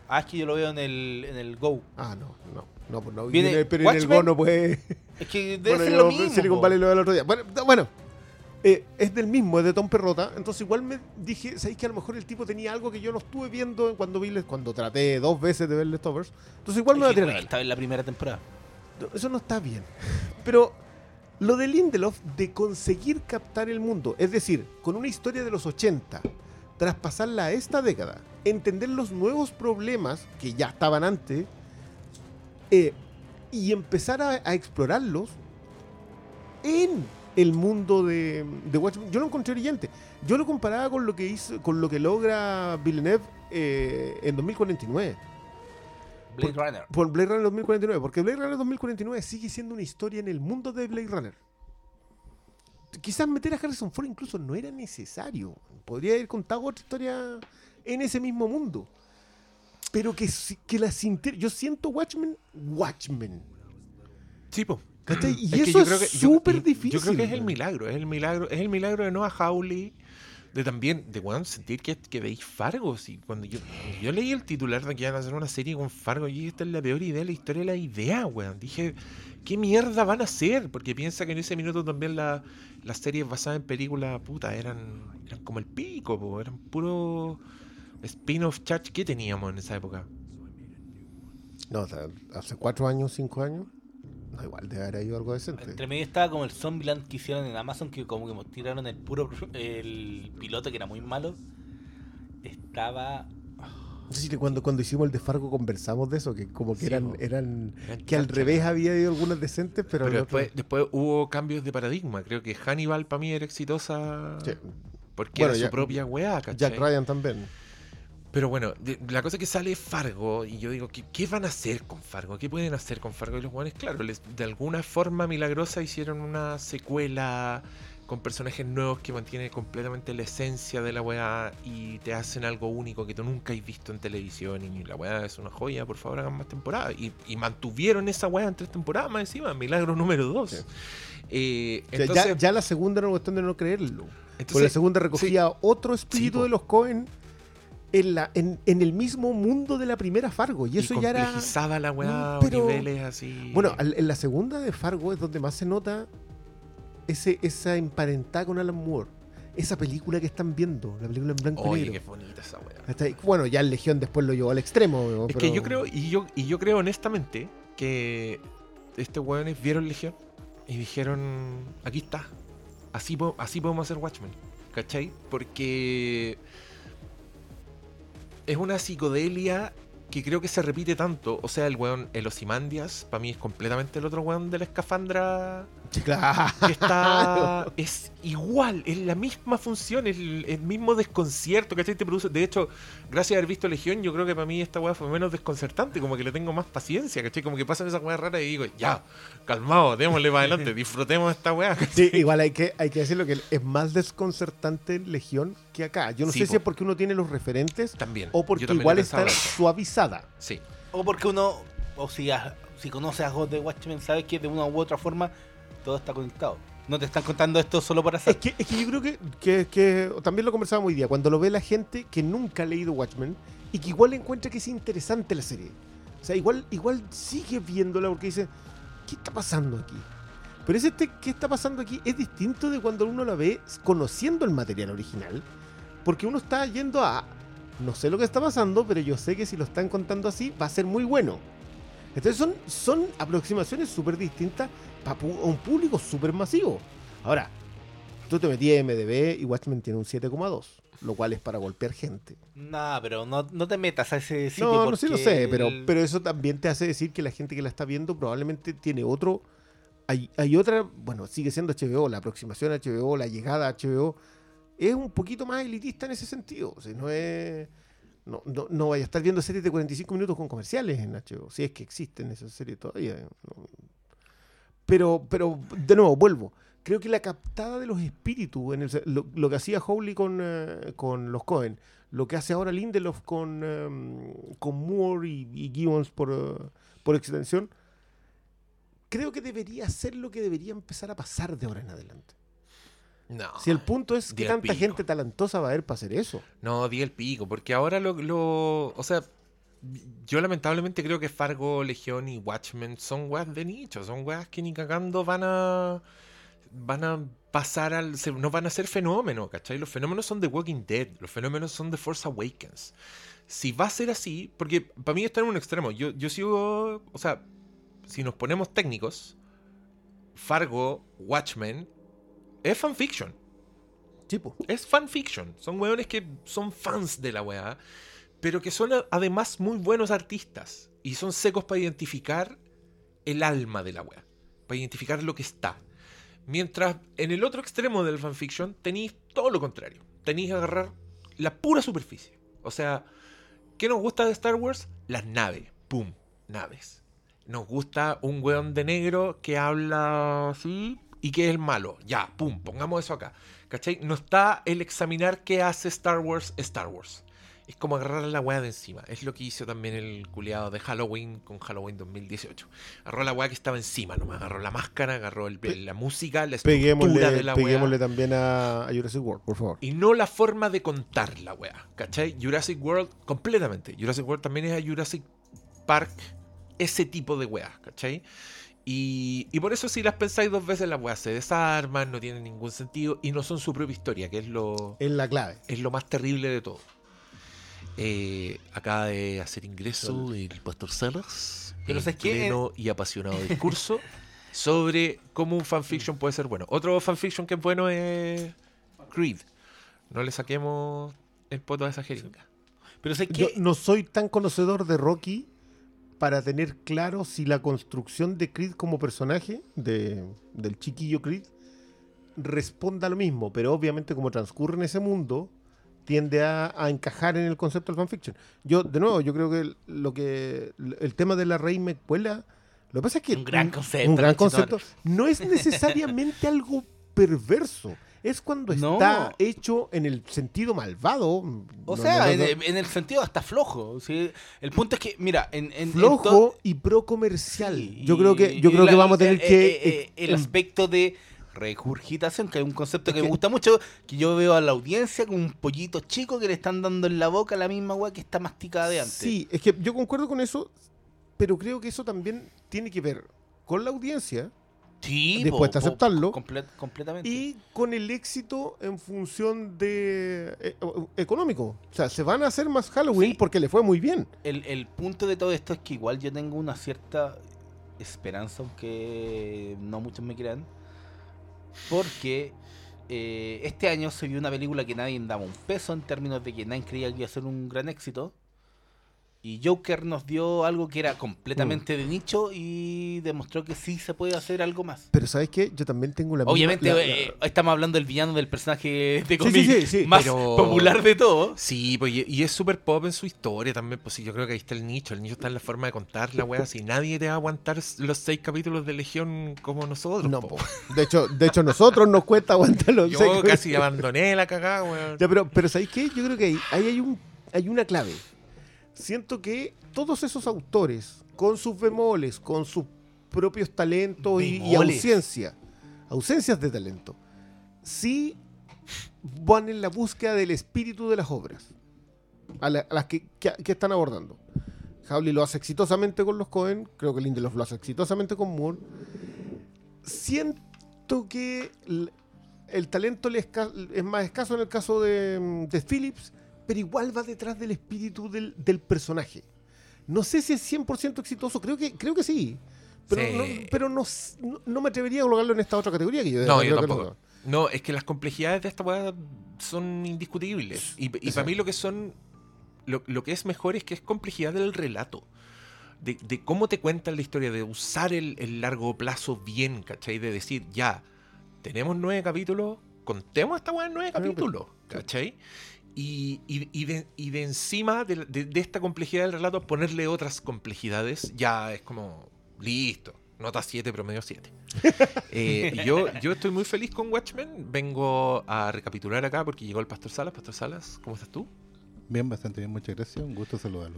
Ah, es que yo lo veo en el, en el Go. Ah, no, no. No, pues no. Viene pero en el Watchmen. Go no puede. Es que debe Bueno, ser yo lo mismo. Silicon. Valley lo veo el otro día. Bueno, bueno eh, es del mismo, es de Tom Perrota. Entonces igual me dije, ¿sabéis que a lo mejor el tipo tenía algo que yo no estuve viendo cuando vi, cuando traté dos veces de ver Leftovers? Entonces igual me va a tirar. Estaba en la primera temporada. Eso no está bien. Pero lo de Lindelof de conseguir captar el mundo, es decir, con una historia de los 80, traspasarla a esta década, entender los nuevos problemas que ya estaban antes eh, y empezar a, a explorarlos en el mundo de, de Watchmen, yo lo encontré brillante. Yo lo comparaba con lo que hizo, con lo que logra Villeneuve eh, en 2049 Blade Runner. por Blade Runner 2049, porque Blade Runner 2049 sigue siendo una historia en el mundo de Blade Runner. Quizás meter a Harrison Ford incluso no era necesario. Podría haber contado otra historia en ese mismo mundo. Pero que, si- que la sintiera. Yo siento Watchmen, Watchmen. Sí, po. ¿Cachai? Y Es eso es súper difícil. Yo creo que es el milagro, es el milagro, es el milagro de Noah Hawley, de también, de weón, sentir que, que veis Fargo. Si cuando yo, yo leí el titular de que iban a hacer una serie con Fargo, y esta es la peor idea de la historia de la idea, weón. Dije, ¿qué mierda van a hacer? Porque piensa que en ese minuto también la- las series basadas en películas, puta, eran, eran como el pico, po, eran puro spin-off church que teníamos en esa época. No, o sea, hace cuatro años, cinco años. No, igual debe haber ido algo decente. Entre medio estaba como el Zombieland que hicieron en Amazon, que como que tiraron el puro el piloto que era muy malo. Estaba. No sé si cuando, cuando hicimos el de Fargo conversamos de eso, que como que Sí, eran, po. eran Eran que al revés había ido algunas decentes, pero, Pero, el otro- después, después hubo cambios de paradigma. Creo que Hannibal para mí era exitosa Sí. porque Bueno, era ya- su propia weá, ¿cachai? Jack Ryan también. Pero bueno, de- la cosa es que sale Fargo y yo digo, ¿qué, qué van a hacer con Fargo? ¿Qué pueden hacer con Fargo? Y los guanes, claro, les- de alguna forma milagrosa hicieron una secuela con personajes nuevos que mantienen completamente la esencia de la weá y te hacen algo único que tú nunca has visto en televisión y la weá es una joya, por favor hagan más temporadas. Y, y mantuvieron esa weá en tres temporadas más encima, milagro número dos. Sí. Eh, O sea, entonces, ya, ya la segunda era una cuestión de no creerlo. Porque la segunda recogía otro espíritu de los Cohen en, la, en, en el mismo mundo de la primera Fargo. Y y eso ya era. la weá Mm, pero- a niveles así. Bueno, al- en la segunda de Fargo es donde más se nota ese, esa emparentada con Alan Moore. Esa película que están viendo, la película en blanco y Oye, qué negro. bonita esa weá. Bueno, ya el Legión después lo llevó al extremo. Es pero- que yo creo, y yo, y yo creo honestamente que estos weones vieron Legión y dijeron, aquí está, así, así podemos hacer Watchmen, ¿cachai? Porque es una psicodelia que creo que se repite tanto. O sea, el weón, el Osimandias, para mí es completamente el otro weón de la escafandra claro. que está es igual, es la misma función, es el, el mismo desconcierto, ¿cachai? Te produce, de hecho, gracias a haber visto Legión, yo creo que para mí esta weá fue menos desconcertante, como que le tengo más paciencia, ¿cachai? Como que pasan esas weas raras y digo, ya, calmado, démosle para adelante, disfrutemos esta weá. Sí, igual hay que, hay que decirlo que es más desconcertante en Legión que acá. Yo no Sí, sé po. si es porque uno tiene los referentes También. o porque también igual está eso. suavizada. Sí. O porque uno. O si, a- si conoces a God de Watchmen, sabes que de una u otra forma todo está conectado. No te están contando esto solo Es hacer. que, es que yo creo que, que, que también lo conversábamos hoy día, cuando lo ve la gente que nunca ha leído Watchmen y que igual encuentra que es interesante la serie. O sea, igual, igual sigue viéndola porque dice, ¿qué está pasando aquí? Pero ese este, ¿qué está pasando aquí? Es distinto de cuando uno la ve conociendo el material original, porque uno está yendo a, no sé lo que está pasando, pero yo sé que si lo están contando así va a ser muy bueno. Entonces son, son aproximaciones súper distintas para un público súper masivo. Ahora, tú te metías en MDB y Watchmen tiene un 7,2, lo cual es para golpear gente. Nah, pero no, no te metas a ese sitio. No, no sí lo porque sé, pero, pero eso también te hace decir que la gente que la está viendo probablemente tiene otro... Hay, hay otra, bueno, sigue siendo HBO, la aproximación a HBO, la llegada a HBO, es un poquito más elitista en ese sentido. O sea, no es... No, no, no vaya a estar viendo series de 45 minutos con comerciales en HBO, si es que existen esas series todavía. no. Pero, pero, de nuevo, vuelvo. creo que la captada de los espíritus, en el lo, lo que hacía Howley con, eh, con los Cohen, lo que hace ahora Lindelof con, em, con Moore y, y Gibbons por, eh, por extensión, creo que debería ser lo que debería empezar a pasar de ahora en adelante. No. Si el punto es que tanta pico. gente talentosa va a haber para hacer eso. No, di el pico, porque ahora lo, lo- O sea, yo lamentablemente creo que Fargo, Legión y Watchmen son weas de nicho, son weas que ni cagando van a. van a pasar al. se- no van a ser fenómenos, ¿cachai? Los fenómenos son de Walking Dead, los fenómenos son de Force Awakens. Si va a ser así, porque para mí está en un extremo. Yo, yo sigo. O sea, si nos ponemos técnicos, Fargo, Watchmen, es fanfiction. Tipo. Es fanfiction. Son weones que son fans de la weá, pero que son a- además muy buenos artistas. Y son secos para identificar el alma de la weá. Para identificar lo que está. Mientras en el otro extremo del fanfiction tenéis todo lo contrario. Tenéis agarrar la pura superficie. O sea, ¿qué nos gusta de Star Wars? Las naves. ¡Pum! Naves. Nos gusta un weón de negro que habla así y que es el malo. Ya, pum, pongamos eso acá. ¿Cachai? No está el examinar qué hace Star Wars Star Wars. Es como agarrar la weá de encima. Es lo que hizo también el culiado de Halloween con Halloween 2018. Agarró la weá que estaba encima nomás. Agarró la máscara, agarró el- la música, la estructura Peguémosle, de la weá. peguémosle también a, a Jurassic World, por favor. Y no la forma de contar la weá. ¿Cachai? Jurassic World, completamente. Jurassic World también es a Jurassic Park, ese tipo de weá, ¿cachai? Y, y por eso si las pensáis dos veces las weas se desarman, no tienen ningún sentido y no son su propia historia, que es lo, Es la clave. es lo más terrible de todo. Eh, acaba de hacer ingreso el pastor Salas Pero en ¿sabes qué? pleno y apasionado discurso sobre cómo un fanfiction puede ser bueno. Otro fanfiction que es bueno es Creed. No le saquemos el poto a esa jeringa. Pero sé Yo que no soy tan conocedor de Rocky para tener claro si la construcción de Creed como personaje, de, del chiquillo Creed, responda a lo mismo, pero obviamente como transcurre en ese mundo, tiende a, a encajar en el concepto del fanfiction. Yo, de nuevo, yo creo que lo que el tema de la Rey Mecuela, lo que pasa es que Un gran concepto, un gran concepto, no es necesariamente algo perverso. Es cuando No. está hecho en el sentido malvado. O No, sea, no, en, el sentido hasta flojo. ¿sí? El punto es que, mira, en, en- flojo y pro comercial. Sí, yo creo que yo creo la- que vamos a tener eh, que eh, eh, el em- aspecto de regurgitación, que es un concepto que me gusta mucho, que yo veo a la audiencia como un pollito chico que le están dando en la boca la misma weá que está masticada de antes. Sí, es que yo concuerdo con eso, pero creo que eso también tiene que ver con la audiencia Sí, Dispuesta a aceptarlo. comple- completamente. y con el éxito en función de eh, económico. O sea, se van a hacer más Halloween Sí. porque le fue muy bien. el, el punto de todo esto es que igual yo tengo una cierta esperanza, aunque no muchos me crean, porque eh, este año se vio una película que nadie daba un peso en términos de que nadie creía que iba a ser un gran éxito. Y Joker nos dio algo que era completamente de nicho y demostró que sí se puede hacer algo más. Pero ¿sabes qué? Yo también tengo la misma- Obviamente la- eh, estamos hablando del villano del personaje de cómic sí, sí, sí, más pero- popular de todo. Sí, pues, y, es súper pop en su historia también. Pues sí, yo creo que ahí está el nicho. El nicho está en la forma de contar la wea. Si nadie te va a aguantar los seis capítulos de Legión como nosotros. No, po. de hecho, de hecho nosotros nos cuesta aguantar los Yo seis- casi abandoné la cagada, weón. Ya, pero, pero ¿sabéis qué? Yo creo que ahí, ahí hay, un, hay una clave. Siento que todos esos autores, con sus bemoles, con sus propios talentos y, y ausencia, ausencias de talento, sí van en la búsqueda del espíritu de las obras, a, la- a las que, que- que están abordando. Howley lo hace exitosamente con los Cohen, creo que Lindelof lo hace exitosamente con Moore. Siento que l- el talento es más escaso en el caso de, de Phillips, pero igual va detrás del espíritu del, del personaje. No sé si es 100% exitoso, creo que, creo que sí. Pero, Sí. no, pero no, no- me atrevería a colocarlo en esta otra categoría que yo No, yo tampoco. No, es que las complejidades de esta weá son indiscutibles. Y, y para mí lo que son. Lo, lo que es mejor es que es complejidad del relato. De, de cómo te cuentan la historia, de usar el, el largo plazo bien, ¿cachai? De decir, ya, tenemos nueve capítulos, contemos esta weá en nueve Nueve capítulos, ¿cachai? Y, y- y de, y de encima de, de- de esta complejidad del relato, ponerle otras complejidades, ya es como, listo, nota 7, promedio 7. Eh, yo, yo estoy muy feliz con Watchmen. Vengo a recapitular acá porque llegó el Pastor Salas. Pastor Salas, ¿cómo estás tú? Bien, bastante bien, muchas gracias. Un gusto todos.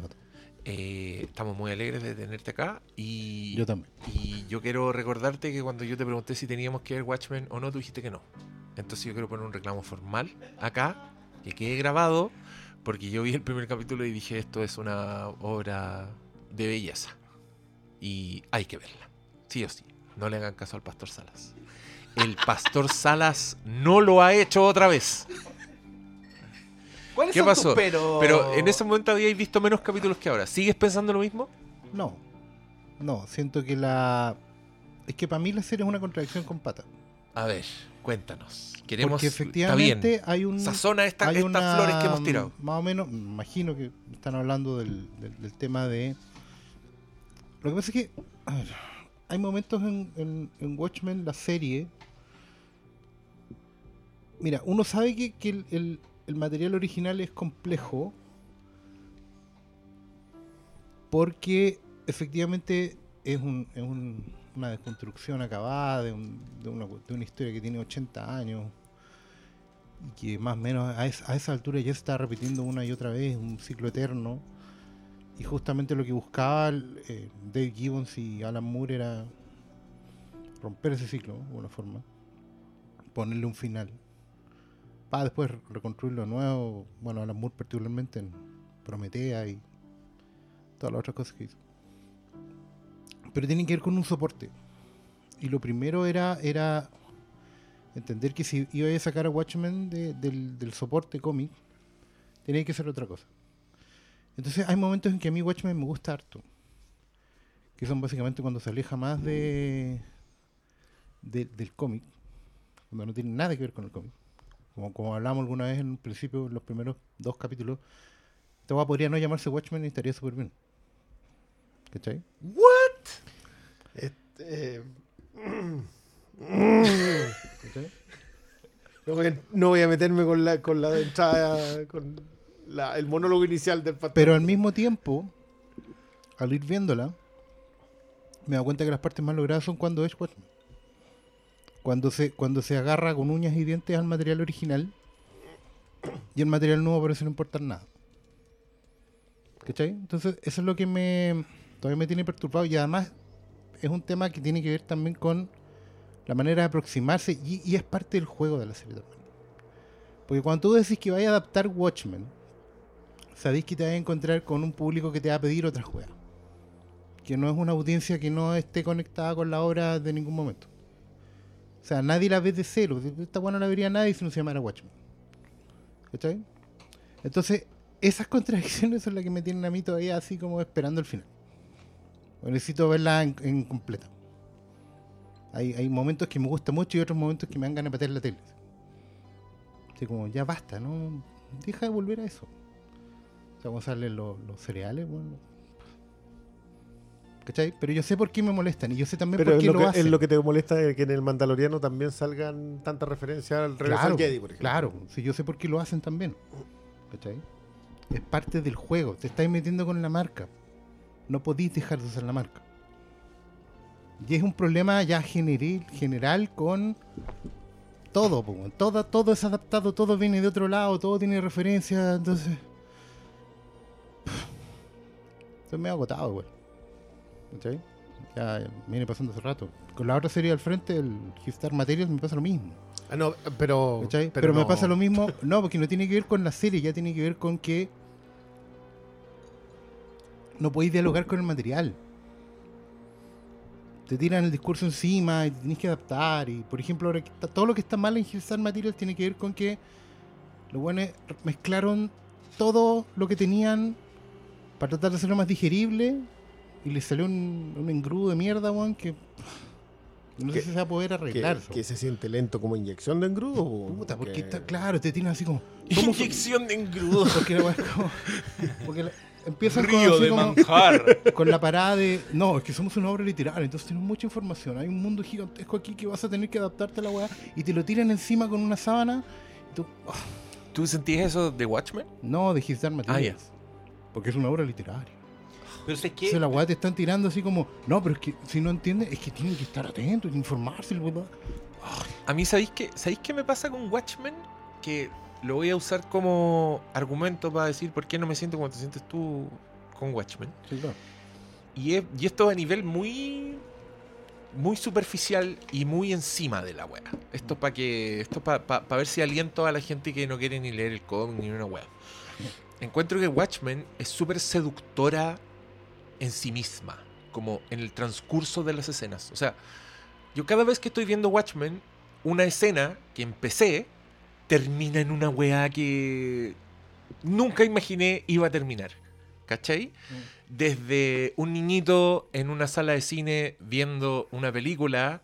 Eh, estamos muy alegres de tenerte acá y Yo también. y yo quiero recordarte que cuando yo te pregunté si teníamos que ver Watchmen o no, tú dijiste que no. Entonces yo quiero poner un reclamo formal acá, que quede grabado, porque yo vi el primer capítulo y dije esto es una obra de belleza y hay que verla, sí o sí. No le hagan caso al Pastor Salas. El Pastor Salas no lo ha hecho otra vez. ¿Cuáles ¿Qué pasó? pero... Pero en ese momento habíais visto menos capítulos que ahora. ¿Sigues pensando lo mismo? No, no, siento que la... Es que para mí la serie es una contradicción con pata. A ver, cuéntanos. Queremos. Porque está efectivamente bien. hay un... Sazona esta- hay estas una, flores que hemos tirado. Más o menos, me imagino que están hablando del, del- del tema de... Lo que pasa es que ver, hay momentos en, en- en Watchmen, la serie... Mira, uno sabe que, que el, el- el material original es complejo porque efectivamente es, un- es un- una desconstrucción acabada de, un- de una, historia que tiene 80 años y que más o menos a, es- a esa altura ya está repitiendo una y otra vez, un ciclo eterno. Y justamente lo que buscaba eh, Dave Gibbons y Alan Moore era romper ese ciclo, de alguna forma, ponerle un final. Para después reconstruirlo de nuevo, bueno, Alan Moore particularmente en Prometea y todas las otras cosas que hizo. Pero tienen que ver con un soporte. Y lo primero era, era entender que si iba a sacar a Watchmen de- del, del soporte cómic, tenía que ser otra cosa. Entonces hay momentos en que a mí Watchmen me gusta harto. Que son básicamente cuando se aleja más de, de- del cómic. Cuando no tiene nada que ver con el cómic. Como, como hablamos alguna vez en un principio, en los primeros dos capítulos. Esta podría no llamarse Watchmen y estaría súper bien. ¿Cachai? Este, ¿Cachai? no, voy a, no voy a meterme con la, con la entrada, con la- el monólogo inicial del pastor. Pero al mismo tiempo, al ir viéndola, me da cuenta que las partes más logradas son cuando es Watchmen. Cuando se, cuando se agarra con uñas y dientes al material original y el material nuevo parece no importar nada. ¿Cachai? Entonces, eso es lo que me todavía me tiene perturbado y además es un tema que tiene que ver también con la manera de aproximarse y, es parte del juego de la serie también. Porque cuando tú decís que vaya a adaptar Watchmen, sabéis que te vas a encontrar con un público que te va a pedir otra juega. Que no es una audiencia que no esté conectada con la obra de ningún momento. O sea, nadie la ve de cero. Esta buena no la vería nadie si no se llamara Watchmen. ¿Cachai? Entonces, esas contradicciones son las que me tienen a mí todavía así como esperando el final. Necesito verla en, en completa. Hay, hay momentos que me gusta mucho y otros momentos que me dan ganas de patear la tele. Así como, ya basta, ¿no? Deja de volver a eso. O sea, cuando salen los, los cereales, bueno. ¿Cachai? Pero yo sé por qué me molestan y yo sé también Pero por es qué lo, lo, que, hacen. es lo que te molesta de que en el Mandaloriano también salgan tantas referencias al regreso claro, al Jedi, por ejemplo. claro. Si yo sé por qué lo hacen también. ¿Cachai? Es parte del juego. Te estáis metiendo con la marca. No podéis dejar de usar la marca. Y es un problema ya general, general con todo. todo. Todo es adaptado, todo viene de otro lado, todo tiene referencia. Entonces... Estoy medio agotado, güey. ¿Cachai? Ya viene pasando hace rato. Con la otra serie al frente, el Star Materials, me pasa lo mismo. Ah, no, pero. Pero, me no. pasa lo mismo. No, porque no tiene que ver con la serie, ya tiene que ver con que no podéis dialogar con el material. Te tiran el discurso encima y tenés que adaptar. Y por ejemplo, ahora que está- todo lo que está mal en Star Materials tiene que ver con que los buenos mezclaron todo lo que tenían para tratar de hacerlo más digerible y les salió un, un engrudo de mierda, weón, que no sé si se va a poder arreglar. que se siente lento como inyección de engrudo. po, Puta, porque porque- está claro, te tienen así como. Inyección de engrudo. Porque la como. Porque la- empiezan con, Río así de como- manjar. con la parada de. No, es que somos una obra literaria, entonces tenemos mucha información. Hay un mundo gigantesco aquí que vas a tener que adaptarte a la weá. Y te lo tiran encima con una sábana. Y tú. ah, ¿Tú sentías eso de Watchmen? no, de His Dark Ah, Materials. Porque es una obra literaria. Pero es O que sea, la weá te están tirando así como, no, pero es que si no entiendes, es que tienen que estar atentos, informarse, el weá. A mí, ¿sabéis qué, ¿sabéis qué me pasa con Watchmen? Que lo voy a usar como argumento para decir por qué no me siento como te sientes tú con Watchmen. Sí, claro. Y, es- y esto a nivel muy muy superficial y muy encima de la wea. Esto para que esto para ver si aliento a la gente que no quiere ni leer el cómic ni una wea. Encuentro que Watchmen es súper seductora en sí misma, como en el transcurso de las escenas. O sea, yo cada vez que estoy viendo Watchmen, una escena que empecé termina en una wea que nunca imaginé iba a terminar. ¿Cachai? desde un niñito en una sala de cine viendo una película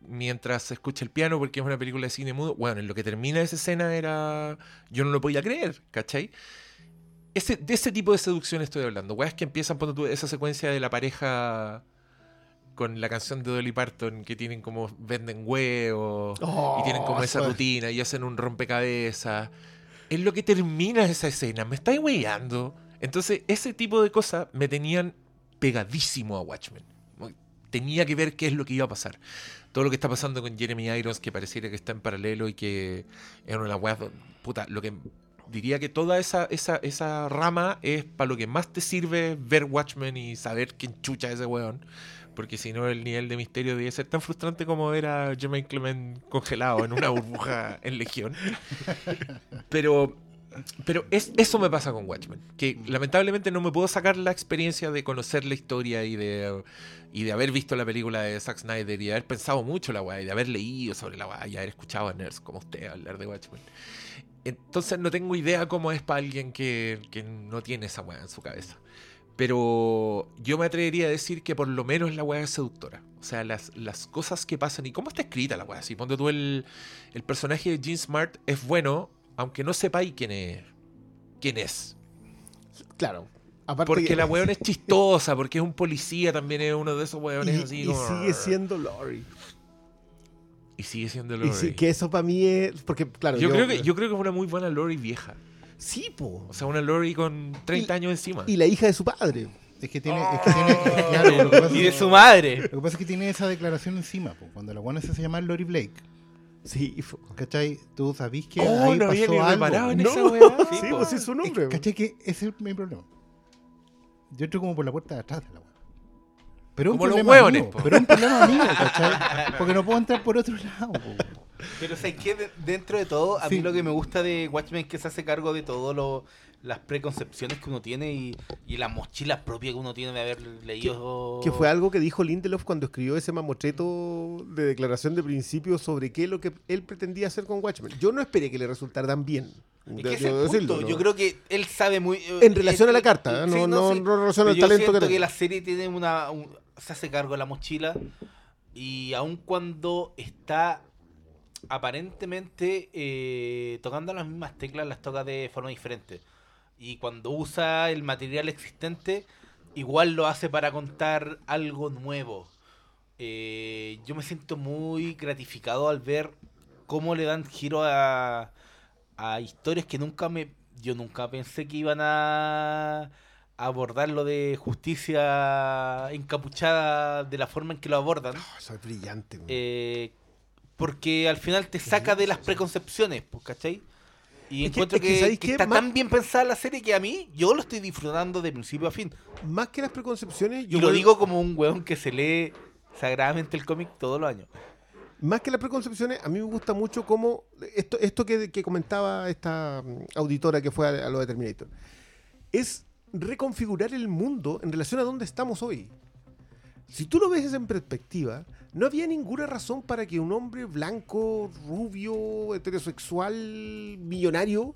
mientras se escucha el piano porque es una película de cine mudo. Bueno, en lo que termina esa escena era. Yo no lo podía creer, ¿cachai? Ese, de ese tipo de seducción estoy hablando. Weas que empiezan ponte tú, esa secuencia de la pareja con la canción de Dolly Parton que tienen como venden huevos y tienen como esa rutina y hacen un rompecabezas. Es lo que termina esa escena. Me estáis weyando. Entonces, ese tipo de cosas me tenían pegadísimo a Watchmen. Tenía que ver qué es lo que iba a pasar. Todo lo que está pasando con Jeremy Irons, que pareciera que está en paralelo y que es una weá. Puta, lo que diría que toda esa, esa, esa rama es para lo que más te sirve ver Watchmen y saber quién chucha es ese weón. Porque si no, el nivel de misterio debe ser tan frustrante como ver a Jermaine Clement congelado en una burbuja en Legión. Pero, pero es, eso me pasa con Watchmen. Que lamentablemente no me puedo sacar la experiencia de conocer la historia y de, y de haber visto la película de Zack Snyder y de haber pensado mucho la weá y de haber leído sobre la weá y haber escuchado a nerds como usted hablar de Watchmen. Entonces no tengo idea cómo es para alguien que, que no tiene esa weá en su cabeza. Pero yo me atrevería a decir que por lo menos la weá es seductora. O sea, las, las cosas que pasan y cómo está escrita la weá. Si ponte tú el, el personaje de Jean Smart es bueno, aunque no sepáis quién es. quién es. Claro. Aparte Porque que- la weón es chistosa, porque es un policía, también es uno de esos y, weones así y como- sigue siendo Lori. Y sigue siendo Y Lori. sí, que eso para mí es. Porque, claro. yo, creo que, yo creo que es una muy buena Lori vieja. Sí, po. O sea, una Lori con 30 años encima. Y la hija de su padre. Es que tiene, es que tiene, es que claro, lo que pasa y de es- su madre. Lo que pasa es que tiene esa declaración encima, po. cuando la buena se hace llamar Lori Blake, Sí, po. ¿cachai? Tú sabís que Oh, ahí no había pasó ni algo. en No, esa weá. sí, Sí, pues po. es su Es nombre. que, ¿Cachai? Que ese es mi problema. Yo entro como por la puerta de atrás de la weá. Pero es un Como los problema hueones, mío, po. pero es un problema mío, ¿cachai? Porque no puedo entrar por otro lado, po. Pero ¿sabes qué? De- Dentro de todo, a Sí. mí lo que me gusta de Watchmen es que se hace cargo de todas las preconcepciones que uno tiene y, y la mochila propia que uno tiene de haber leído. Que fue algo que dijo Lindelof cuando escribió ese mamotreto de declaración de principio sobre qué es lo que él pretendía hacer con Watchmen. Yo no esperé que le resultara tan bien. Es que ese el punto. decirlo, ¿no? Yo creo que él sabe muy. eh, En relación a la eh, carta, ¿eh? sí, no, no, sí. no en relación Pero al yo talento que que, la serie tiene una. un- se hace cargo de la mochila. Y aun cuando está aparentemente eh, tocando las mismas teclas, las toca de forma diferente. Y cuando usa el material existente, igual lo hace para contar algo nuevo. Eh, yo me siento muy gratificado al ver cómo le dan giro a, a historias que nunca me. Yo nunca pensé que iban a abordar lo de justicia encapuchada de la forma en que lo abordan. Oh, eso es brillante. Eh, porque al final te saca de las preconcepciones, pues, ¿cachai? Y Es que- encuentro que, que, ¿sabéis que qué? está Más- tan bien pensada la serie que a mí, yo lo estoy disfrutando de principio a fin. Más que las preconcepciones, Y yo lo vuelvo- digo como un weón que se lee sagradamente el cómic todos los años. Más que las preconcepciones, a mí me gusta mucho cómo esto, esto que, que comentaba esta mm, auditora que fue a, a lo de Terminator, es reconfigurar el mundo en relación a dónde estamos hoy. Si tú lo ves en perspectiva, no había ninguna razón para que un hombre blanco, rubio, heterosexual, millonario,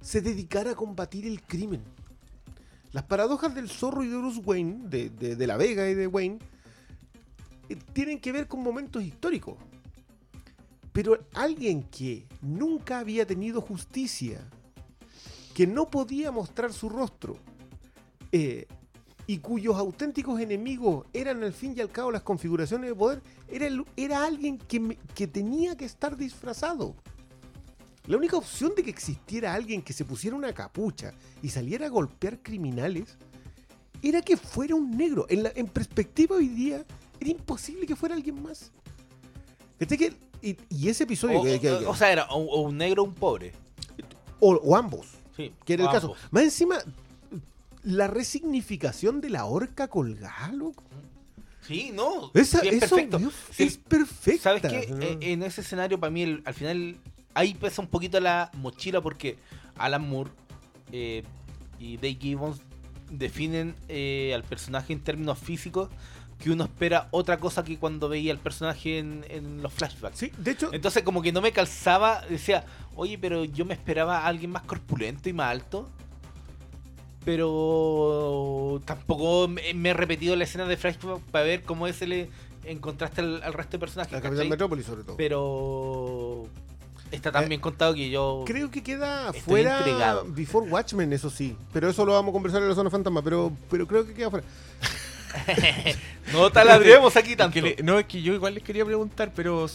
se dedicara a combatir el crimen. Las paradojas del zorro y de Bruce Wayne, de, de- la Vega y de Wayne, eh, tienen que ver con momentos históricos. Pero alguien que nunca había tenido justicia, que no podía mostrar su rostro, eh, y cuyos auténticos enemigos eran al fin y al cabo las configuraciones de poder, era, el- era alguien que, me- que tenía que estar disfrazado. La única opción de que existiera alguien que se pusiera una capucha y saliera a golpear criminales era que fuera un negro. En, la- en perspectiva hoy día, era imposible que fuera alguien más. ¿Cachai que- y, y ese episodio... O, que- que- o- o sea, era o, o un negro o un pobre. o- o ambos. Sí, Que era el caso. Más encima, la resignificación de la horca colgada, loco. Sí, no. Esa, sí, es eso perfecto. Sí, es perfecta. ¿Sabes qué? ¿no? Eh, en ese escenario, para mí, el- al final, ahí pesa un poquito la mochila porque Alan Moore eh, y Dave Gibbons definen eh, al personaje en términos físicos que uno espera otra cosa que cuando veía al personaje en, en los flashbacks. Sí, de hecho, Entonces como que no me calzaba, decía, oye, pero yo me esperaba a alguien más corpulento y más alto. Pero tampoco me, he repetido la escena de flashback para ver cómo es el en contraste al, al resto de personajes. la. Capital Metrópolis sobre todo. Pero está tan Eh, bien contado que yo... Creo que queda fuera intrigado. Before Watchmen, eso sí. Pero eso lo vamos a conversar en la zona fantasma. Pero, pero creo que queda fuera. no taladremos aquí tanto. Que le- no, es que yo igual les quería preguntar, pero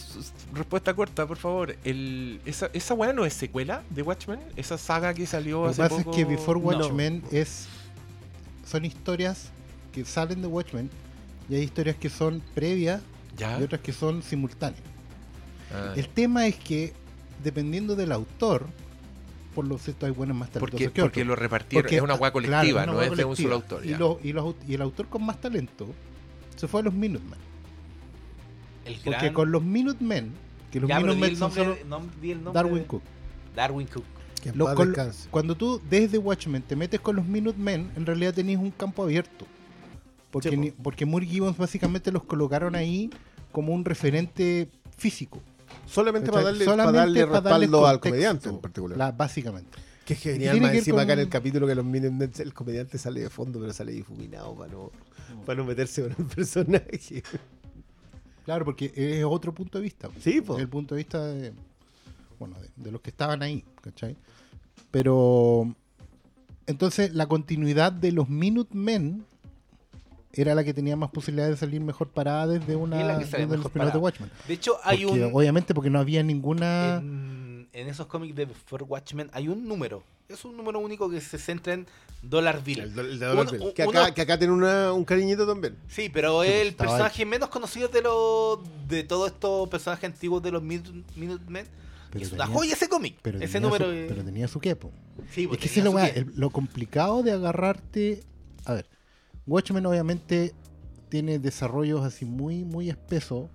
respuesta corta, por favor. El, esa, ¿Esa weá no es secuela de Watchmen? ¿Esa saga que salió Lo que hace pasa poco? es que Before No. Watchmen es son historias que salen de Watchmen y hay historias que son previas ¿Ya? y otras que son simultáneas. Ah, El tema es que dependiendo del autor, por lo cierto hay buenos más talentosos porque, que porque otros. lo repartieron. Porque, es una claro, colectiva, una no hueá es de un solo autor. Y, lo- y los aut- y el autor con más talento se fue a los Minutemen. El Porque gran- con los Minutemen, que los Ya, Minutemen son nombre, solo nom- di el nombre Darwin de- Cook. Darwin Cook. Que Lo- con-. Cuando tú desde Watchmen te metes con los Minutemen, en realidad tenías un campo abierto. Porque, Sí, po. ni- porque Moore Gibbons básicamente los colocaron ahí como un referente físico. Solamente para darle, Solamente para darle para darle respaldo al contexto, comediante en particular. la- básicamente. Que es genial, más que encima con- acá en el capítulo que los Minutemen, el comediante sale de fondo, pero sale difuminado para no, para no meterse con el personaje. Claro, porque es otro punto de vista. Sí, po. Es el punto de vista de, bueno, de, de los que estaban ahí, ¿cachai? Pero entonces la continuidad de los Minutemen era la que tenía más posibilidades de salir mejor parada desde una que desde los mejor primeros de. Watchmen. De hecho, hay Porque, un... Obviamente porque no había ninguna... En, en esos cómics de Before Watchmen hay un número. Es un número único que se centra en Dollar Bill. El, de Dollar Uno- Bill. que, uno- acá, que acá tiene una- un cariñito también. Sí, pero Sí, es pues, el estaba personaje menos conocido de los de todos estos personajes antiguos de los Minute- Minutemen. Pero es una tenía- joya ese cómic. pero Ese tenía número su, pero tenía su quepo. sí, Es pues que es qué. el- lo complicado de agarrarte. A ver, Watchmen obviamente tiene desarrollos así muy, muy espesos.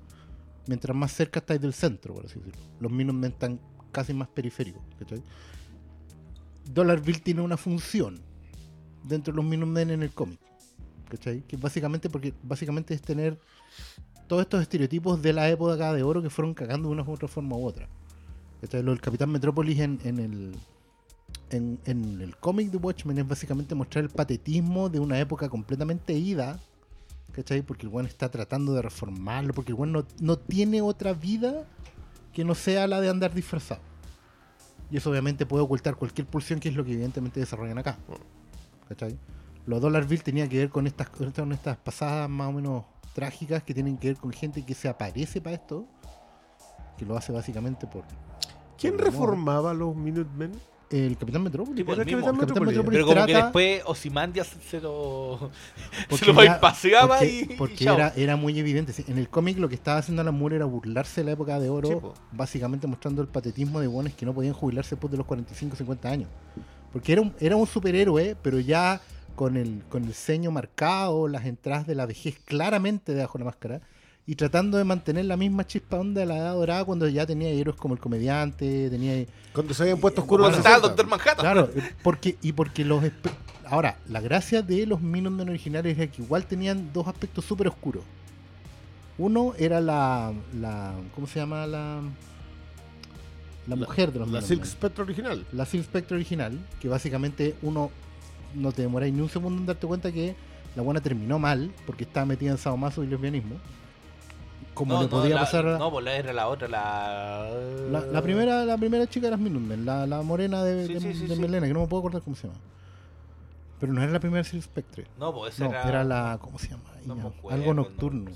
Mientras más cerca estáis del centro, por así decirlo. Los Minutemen están casi más periféricos. ¿cachai? Dollar Bill tiene una función dentro de los Minutemen en el cómic. ¿Cachai? Que básicamente, porque básicamente es tener todos estos estereotipos de la época de oro que fueron cagando de una u otra forma u otra. ¿Cachai? Lo del Capitán Metrópolis en el en, en el cómic de Watchmen es básicamente mostrar el patetismo de una época completamente ida, ¿cachai? Porque el weón está tratando de reformarlo, porque el weón no, no tiene otra vida que no sea la de andar disfrazado. Y eso obviamente puede ocultar cualquier pulsión, que es lo que evidentemente desarrollan acá. ¿Cachai? Los Dollar Bill tenía que ver con estas, con estas pasadas más o menos trágicas que tienen que ver con gente que se aparece para esto, que lo hace básicamente por ¿Quién Por reformaba los Minutemen? El Capitán Metrópolis. Tipo, el Era mismo. Capitán Capitán Metrópolis. Metrópolis Pero como que después Ozymandias se lo, se Porque lo ya- paseaba porque, y, porque era, era muy evidente. En el cómic lo que estaba haciendo Alan Moore era burlarse de la época de oro, básicamente mostrando el patetismo de buenos que no podían jubilarse después de los 45 50 años. Porque era un, era un superhéroe, pero ya con el, con el ceño marcado, las entradas de la vejez claramente debajo de la máscara, y tratando de mantener la misma chispa onda de la edad dorada cuando ya tenía héroes como el comediante, tenía Cuando se habían puesto oscuros Cuando estaba el 60. Doctor Manhattan. Claro, eh, porque, y porque los... Ahora, la gracia de los Minutemen originales era que igual tenían dos aspectos súper oscuros. Uno era la, la... ¿Cómo se llama? La... La mujer de los La. Silk Spectre original. La Silk Spectre original, que básicamente uno no te demoráis ni un segundo en darte cuenta que la buena terminó mal, porque estaba metida en sadomaso y lesbianismo. Como no, le no, podía la, pasar a... No, pues la era la otra, la... La, la primera, la primera chica de las Minutemen, la, la morena de, Sí, de, sí, sí, de sí. melena, que no me puedo acordar cómo se llama. Pero no era la primera Silk Spectre. No, pues No, era... era la. ¿Cómo se llama? no algo nocturno.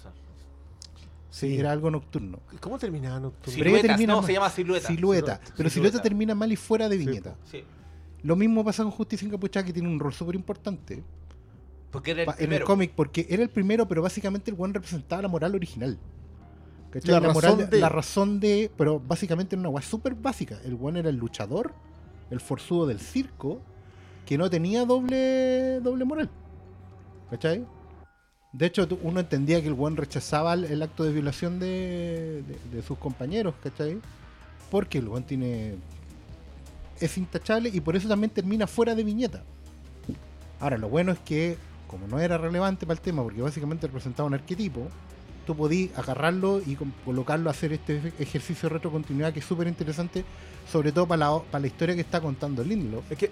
Sí, era algo nocturno. ¿Cómo terminaba Nocturno? Siluetas, termina no, mal. se llama Silueta. Silueta. Silueta. Pero Silueta. Silueta termina mal y fuera de viñeta. Sí. Lo mismo pasa con Justicia Encapuchada, que tiene un rol súper importante. Porque era el pa- en el cómic, porque era el primero, pero básicamente el one representaba la moral original. ¿Cachai? La La, razón moral, de- la razón de. Pero básicamente era una weá súper básica. El one era el luchador, el forzudo del circo, que no tenía doble, doble moral. ¿Cachai? De hecho, uno entendía que el one rechazaba el, el acto de violación de, de- de sus compañeros, ¿cachai? Porque el one tiene. es intachable y por eso también termina fuera de viñeta. Ahora, lo bueno es que, como no era relevante para el tema, porque básicamente representaba un arquetipo, tú podías agarrarlo y colocarlo a hacer este ejercicio de retrocontinuidad que es súper interesante, sobre todo para la, para la historia que está contando Lindelof. Es que,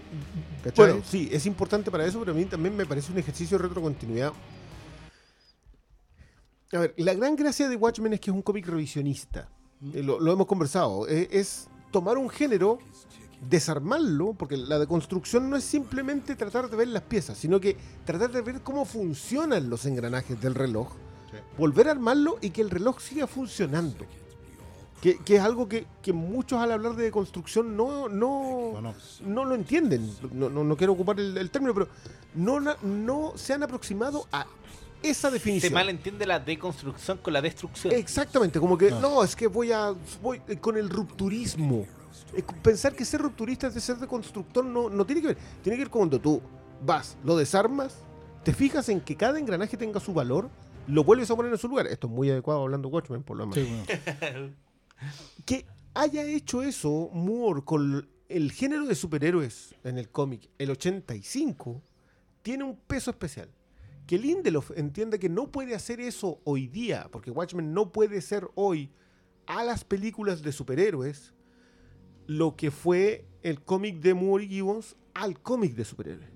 ¿Cachai? bueno, sí, es importante para eso, pero a mí también me parece un ejercicio de retrocontinuidad. A ver, la gran gracia de Watchmen es que es un cómic revisionista. Eh, Lo, lo hemos conversado. Eh, es tomar un género, desarmarlo, porque la deconstrucción no es simplemente tratar de ver las piezas, sino que tratar de ver cómo funcionan los engranajes del reloj, volver a armarlo y que el reloj siga funcionando. Que, que es algo que, que muchos al hablar de deconstrucción no, no, ¿O no? no lo entienden. No, no, no quiero ocupar el, el término, pero no, no se han aproximado a esa Se definición. malentiende la deconstrucción con la destrucción. Exactamente, como que No. no, es que voy a voy eh, con el rupturismo. Pensar que ser rupturista es de ser deconstructor no, no tiene que ver. Tiene que ver con cuando tú vas, lo desarmas, te fijas en que cada engranaje tenga su valor, lo vuelves a poner en su lugar. Esto es muy adecuado hablando Watchmen, por lo demás. Sí, bueno. que haya hecho eso Moore con el género de superhéroes en el cómic, el 85, tiene un peso especial. Que Lindelof entienda que no puede hacer eso hoy día, porque Watchmen no puede ser hoy a las películas de superhéroes lo que fue el cómic de Moore y Gibbons al cómic de superhéroes.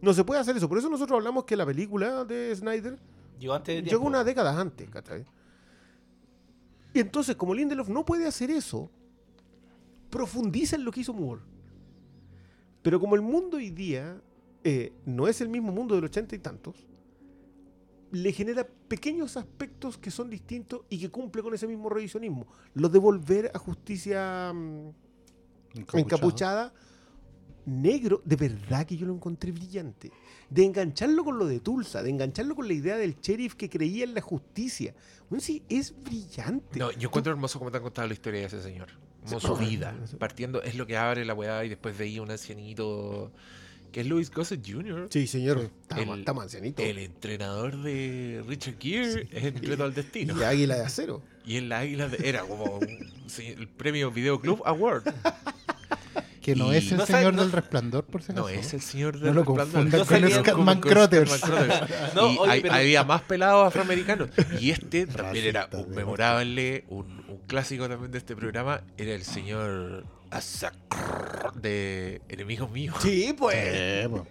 No se puede hacer eso. Por eso nosotros hablamos que la película de Snyder Llegó antes de llegó unas décadas antes, ¿cachai? Y entonces, como Lindelof no puede hacer eso, profundiza en lo que hizo Moore. Pero como el mundo hoy día eh, no es el mismo mundo del ochenta y tantos, le genera pequeños aspectos que son distintos y que cumple con ese mismo revisionismo. Lo de volver a justicia mm, encapuchada, negro, de verdad que yo lo encontré brillante. De engancharlo con lo de Tulsa, de engancharlo con la idea del sheriff que creía en la justicia. Bueno, sí, es brillante. No, yo encuentro hermoso cómo te han contado la historia de ese señor. Como Sí, su vida. Partiendo, es lo que abre la weá y después de ahí un ancianito. Que es Louis Gossett Jr. Sí, sí, señor. Sí. Está, El- está ancianito. El entrenador de Richard Gere es el reto al destino. Y Águila de Acero. Y en la águila de- era como un- sí, el premio Video Club Award. Que no Y- es el No sabe- señor no- del resplandor, por si acaso. No, es el señor No del lo Resplandor. confundan No con salía Scatman con Crothers. No, y oye, hay- pero- había más pelados afroamericanos. Y este también era un memorable, un, un clásico también de este programa, era el señor de Enemigos Míos. Sí, pues. Eh, po.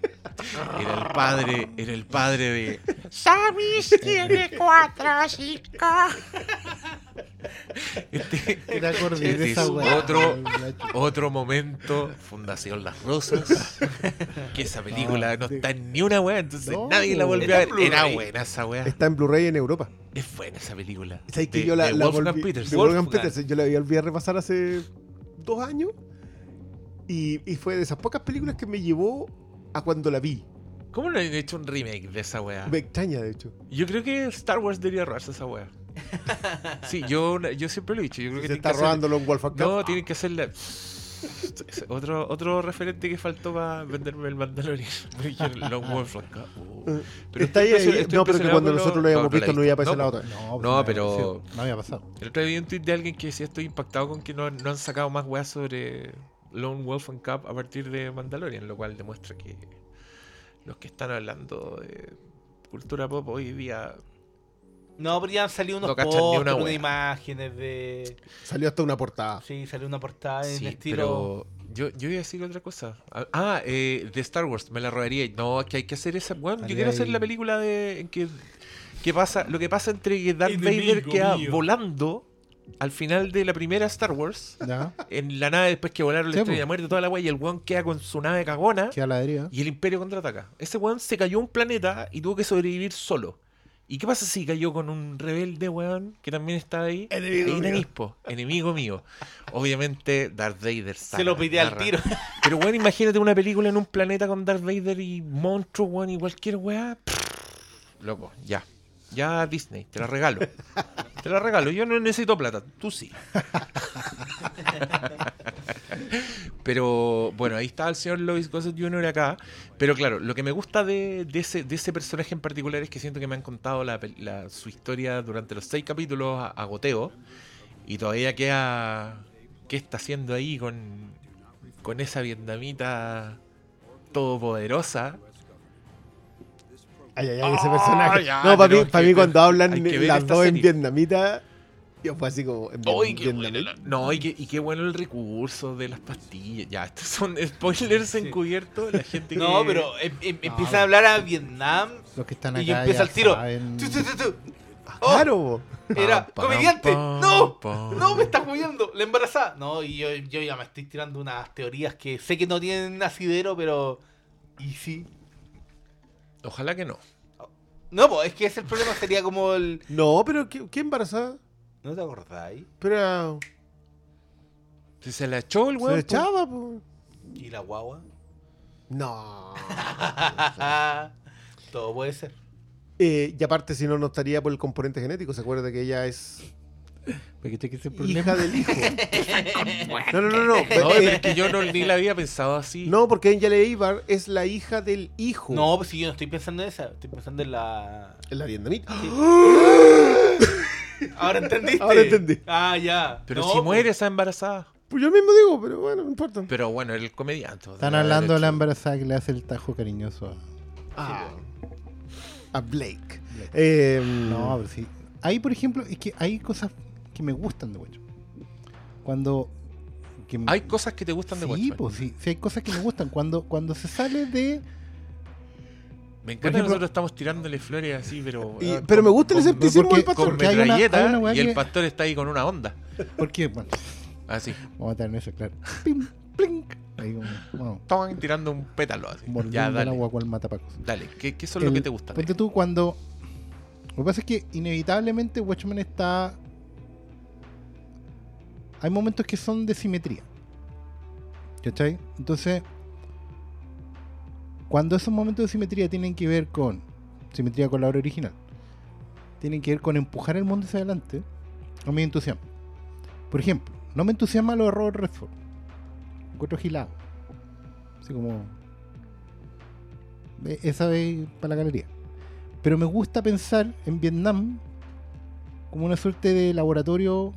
Era el padre, era el padre de Samis tiene cuatro chicos. este, este es otro, otro momento, Fundación Las Rosas, que esa película no está en ni una weá, entonces No, nadie la volvió a ver. Era buena esa weá. Está en Blu-ray en Europa. Es buena esa película. ¿Sabes que De- yo la, de la Wolfgang volví- Petersen. de Wolfgang Wolfgang. Petersen, Yo la había olvidado repasar hace dos años. Y, y fue de esas pocas películas que me llevó a cuando la vi. ¿Cómo no han hecho un remake de esa weá? Me extraña, de hecho. Yo creo que Star Wars debería robarse esa weá. Sí, yo, yo siempre lo he dicho. Yo creo que Se tienen está que hacer- robándolo en Wolfgang No, tienen que hacerla. Otro, otro referente que faltó para venderme el Mandalorian. Long Wolf acá. Uh. Eh, Pero Está ahí, estoy estoy no, pero que cuando nosotros lo habíamos visto no iba a pasar No, la otra. No, No, pues, pero- No había pasado. El otro día vi un tweet de alguien que decía estoy impactado con que no, no han sacado más weas sobre Lone Wolf and Cup a partir de Mandalorian, lo cual demuestra que los que están hablando de cultura pop hoy día No, pero ya han salido unos No ni una imágenes de... Salió hasta una portada. Sí, salió una portada en Sí, estilo... pero yo, yo iba a decir otra cosa. Ah, eh, de Star Wars, me la robaría. No, que hay que hacer esa. Bueno, yo quiero hacer la película de en que, que pasa, lo que pasa entre que Darth Vader queda mío. volando al final de la primera Star Wars Ya, en la nave después que volaron la Sí, estrella de po. muerte toda la wea y el weón queda con su nave cagona queda la deriva. y el Imperio contraataca. Ese weón se cayó a un planeta y tuvo que sobrevivir solo. ¿Y qué pasa si cayó con un rebelde, weón, que también está ahí? Enemigo Ahí mío. po, enemigo mío. Obviamente, Darth Vader Se lo pide al tiro. Pero, weón, imagínate una película en un planeta con Darth Vader y monstruos, weón, y cualquier weá. Loco, ya. Ya Disney, te la regalo. Te la regalo. Yo no necesito plata, tú sí. Pero bueno, ahí está el señor Lois Gossett Jr. acá. Pero claro, lo que me gusta de, ese, de ese personaje en particular es que siento que me han contado la la- su historia durante los seis capítulos a goteo. Y todavía queda. ¿Qué está haciendo ahí con, con esa vietnamita todopoderosa? Ay, ay, ay, ese personaje. ya, no, para mí, para mí cuando hablan hay que ver las dos en vietnamita, yo fue así como en la- No, y qué, y qué bueno el recurso de las pastillas. Ya, estos son spoilers encubiertos. La gente No, que- pero em- em- No, empieza no. a hablar a Vietnam Los que están y empieza el tiro. saben- Tu, tu, tu, tu. Ah, Oh, Claro. Era comediante. No, no, me estás moviendo. La embarazada. No, y yo, yo ya me estoy tirando unas teorías que sé que no tienen asidero, pero. ¿Y sí? Ojalá que no. No, pues es que ese el problema sería como el. No, pero ¿qué, qué embarazada? ¿No te acordáis? Pero Si se la echó el se weón. le po. echaba, po. ¿Y la guagua? No. Todo puede ser. Eh, y aparte, si no, no estaría por el componente genético. ¿Se acuerda que ella es Porque este que ese problema- hija del hijo? no, no, no, no. No, es que yo no, ni la había pensado así. no, porque Angel Eibar es la hija del hijo. No, pues si yo no estoy pensando en esa. Estoy pensando en la. En la vietnamita. Ahora entendiste. Ahora entendí. Ah, ya. Pero No, si pues. muere esa embarazada. Pues yo mismo digo, pero bueno, no importa. Pero bueno, el comediante. Están hablando de la embarazada que le hace el tajo cariñoso a. Ah, a Blake. Eh, No, pero sí. Ahí, por ejemplo, es que hay cosas que me gustan de Watchmen. Cuando. que- Hay cosas que te gustan de sí, Watchmen. pues sí, sí hay cosas que me gustan. Cuando, cuando se sale de. Me encanta que nosotros estamos tirándole flores así, pero. y- ah, pero con- me gusta el escepticismo del pastor. Con una- una y el pastor está ahí con una onda. Porque, bueno, Así. vamos a tener eso, claro. Pim, plink. Ahí como, bueno, Estaban tirando un pétalo así. mordiendo Ya, el agua cual matapacos. Dale. ¿Qué, qué son lo que te gusta? Ponte tú cuando. Lo que pasa es que inevitablemente Watchmen está. Hay momentos que son de simetría. ¿Cachai? Entonces. Cuando esos momentos de simetría tienen que ver con. Simetría con la obra original. Tienen que ver con empujar el mundo hacia adelante. No me entusiasma. Por ejemplo, no me entusiasma lo de Robert Redford. Encuentro gilado. Así como. Eh, Esa vez para la galería. Pero me gusta pensar en Vietnam como una suerte de laboratorio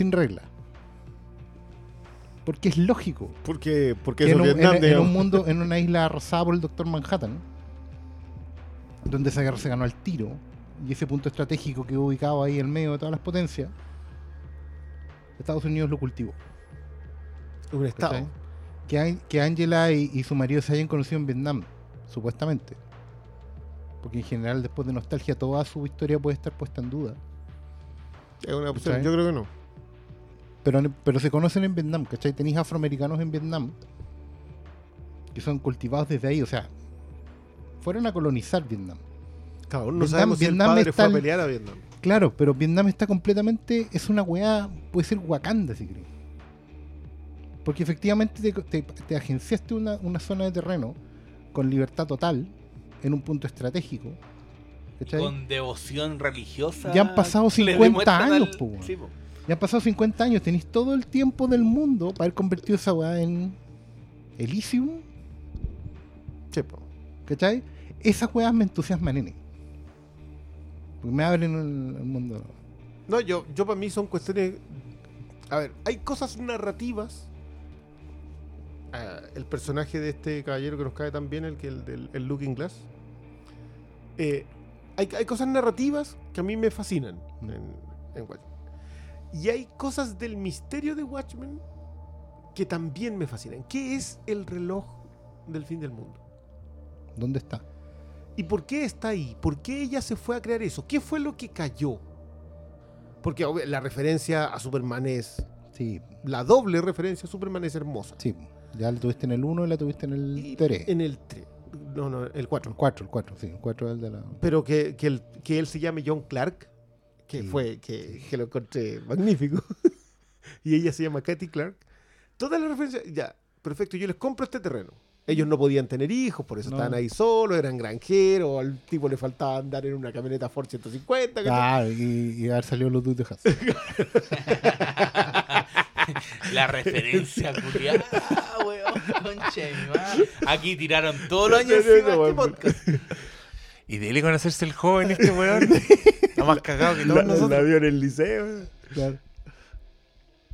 sin regla. Porque es lógico. Porque, porque que eso en, un, es Vietnam, en- en un mundo, en una isla arrasada por el Doctor Manhattan, donde esa guerra se ganó al tiro, y ese punto estratégico que ubicado ahí en medio de todas las potencias, Estados Unidos lo cultivó. un estado. ¿cachai? Que, que Angela y, y su marido se hayan conocido en Vietnam, supuestamente. Porque en general, después de nostalgia, toda su historia puede estar puesta en duda. Es una opción. ¿Cachai? Yo creo que no. Pero, pero se conocen en Vietnam, ¿cachai? Tenéis afroamericanos en Vietnam que son cultivados desde ahí, o sea, fueron a colonizar Vietnam. Claro, no Vietnam- sabemos si el Vietnam padre está fue a en- pelear a Vietnam. Claro, pero Vietnam está completamente. Es una weá. Puede ser Wakanda, si querés. Porque efectivamente te, te- te agenciaste una, una zona de terreno con libertad total en un punto estratégico. ¿cachai? Con devoción religiosa. Ya han pasado le 50 demuestran años, al- po. Sí, po. Ya han pasado 50 años, tenéis todo el tiempo del mundo para haber convertido esa weá en Elysium, Sí, po. ¿cachai? Esas weas me entusiasman, nene. Porque me abren el, el mundo. No, yo, yo para mí son cuestiones. A ver, hay cosas narrativas. Ah, el personaje de este caballero que nos cae tan bien, el que el del el Looking Glass. Eh, hay, hay cosas narrativas que a mí me fascinan en, en. Y hay cosas del misterio de Watchmen que también me fascinan. ¿Qué es el reloj del fin del mundo? ¿Dónde está? ¿Y por qué está ahí? ¿Por qué ella se fue a crear eso? ¿Qué fue lo que cayó? Porque la referencia a Superman es. Sí, La doble referencia a Superman es hermosa. sí. Ya la tuviste en el 1 y la tuviste en el 3. En el 3. No, no, el 4. El 4, el 4, sí, el 4 es el de la... Pero que, que, el- que él se llame John Clark, que Sí. fue, que, que lo encontré magnífico. y ella se llama Katy Clark. Todas las referencias, ya, perfecto, yo les compro este terreno. Ellos no podían tener hijos, por eso No. estaban ahí solos, eran granjeros, al tipo le faltaba andar en una camioneta Ford 150. ¿cachai? Ah, y, y haber salido los dudes de Haas. La referencia, culiada, weón. Aquí tiraron todos los años encima de este podcast. Y dele con hacerse el joven este weón. Está más cagado que todos La, nosotros. la vio en el liceo. Claro.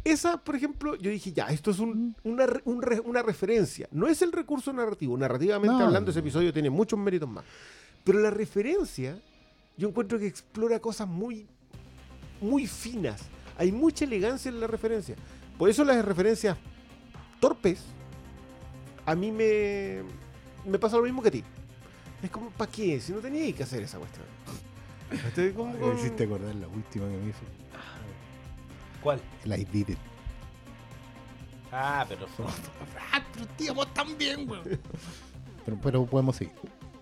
Esa, por ejemplo, yo dije, ya, esto es un- una, re- un re- una referencia. No es el recurso narrativo. Narrativamente No. hablando, ese episodio tiene muchos méritos más. Pero la referencia, yo encuentro que explora cosas muy, muy finas. Hay mucha elegancia en la referencia. Por eso las referencias torpes, a mí me, me pasa lo mismo que a ti. Es como, ¿para qué? Si no tenía que hacer esa cuestión. Estoy como Me hiciste acordar la última que me hizo. ¿Cuál? El I did it. Ah, pero Ah, pero tío, vos también, weón. Pero, pero podemos seguir.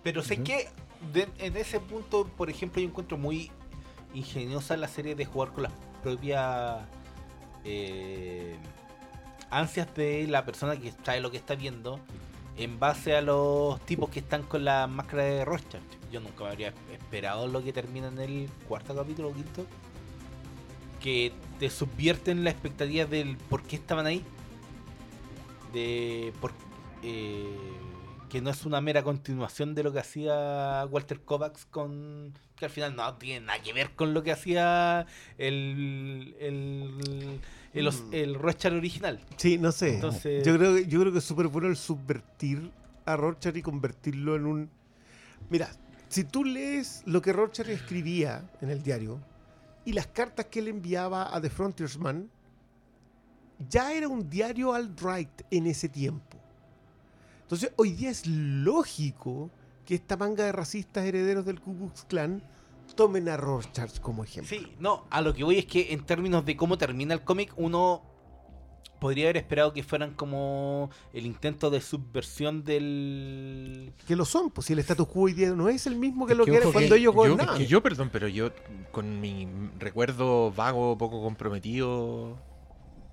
Pero sé que de- en ese punto, por ejemplo, yo encuentro muy ingeniosa la serie de jugar con las propias eh, ansias de la persona que sabe lo que está viendo en base a los tipos que están con la máscara de Rorschach. Yo nunca me habría esperado lo que termina en el cuarto capítulo o quinto. Que te subvierten la expectativa del por qué estaban ahí. De por eh, que no es una mera continuación de lo que hacía Walter Kovacs con que al final no tiene nada que ver con lo que hacía el el el, os- Mm. el Rorschach original. Sí, no sé. Entonces- yo creo que yo creo que es súper bueno el subvertir a Rorschach y convertirlo en un. Mira, si tú lees lo que Rorschach escribía en el diario y las cartas que él enviaba a The Frontiersman, ya era un diario alt-right en ese tiempo. Entonces, hoy día es lógico que esta manga de racistas herederos del Ku Klux Klan tomen a Rorschach como ejemplo. Sí, no, a lo que voy es que en términos de cómo termina el cómic, uno podría haber esperado que fueran como el intento de subversión del Que lo son, pues si el status quo hoy día no es el mismo que Es lo que que, era cuando que ellos yo, gobernaban. que yo, perdón, pero yo con mi recuerdo vago, poco comprometido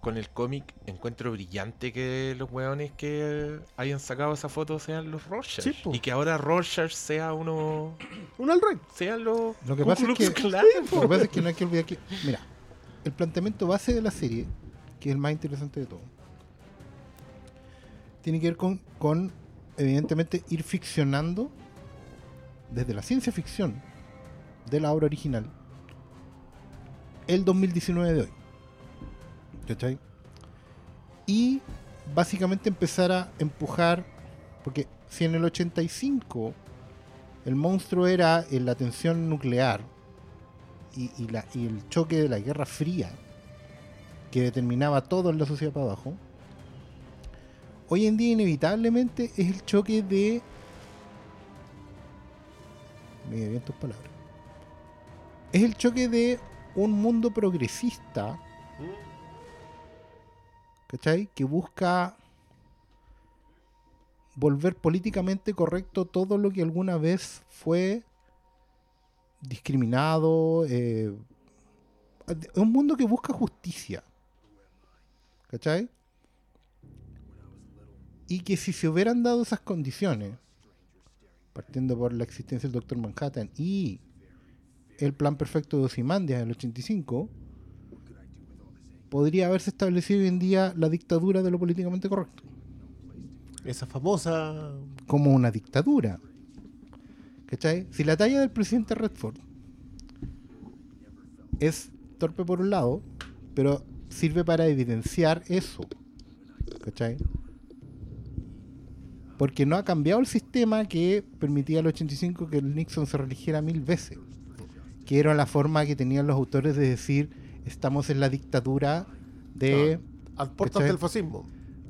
con el cómic, encuentro brillante que los weones que hayan sacado esa foto sean los Rorschach. Sí, po. y que ahora Rorschach sea uno... Un alt-right. Sean los... Lo que pasa es que-. Lo que pasa es que no hay que olvidar que. Mira, el planteamiento base de la serie, que es el más interesante de todo, tiene que ver con, con evidentemente, ir ficcionando desde la ciencia ficción de la obra original el 2019 de hoy. Y básicamente empezar a empujar, porque si en el 85 el monstruo era eh, la tensión nuclear y, el choque de la Guerra Fría que determinaba todo en la sociedad para abajo, hoy en día inevitablemente es el choque de... Me bien tus palabras. Es el choque de un mundo progresista, Que busca volver políticamente correcto todo lo que alguna vez fue discriminado. eh, un mundo que busca justicia. ¿Cachai? Y que si se hubieran dado esas condiciones, partiendo por la existencia del Doctor Manhattan y el plan perfecto de Ozymandias en el 85, podría haberse establecido hoy en día la dictadura de lo políticamente correcto Esa famosa. como una dictadura. ¿Cachai? Si la talla del presidente Redford es torpe por un lado, pero sirve para evidenciar eso. ¿Cachai? Porque no ha cambiado el sistema que permitía al 85 que el Nixon se religiera mil veces. Que era la forma que tenían los autores de decir, estamos en la dictadura de... A puertas del fascismo.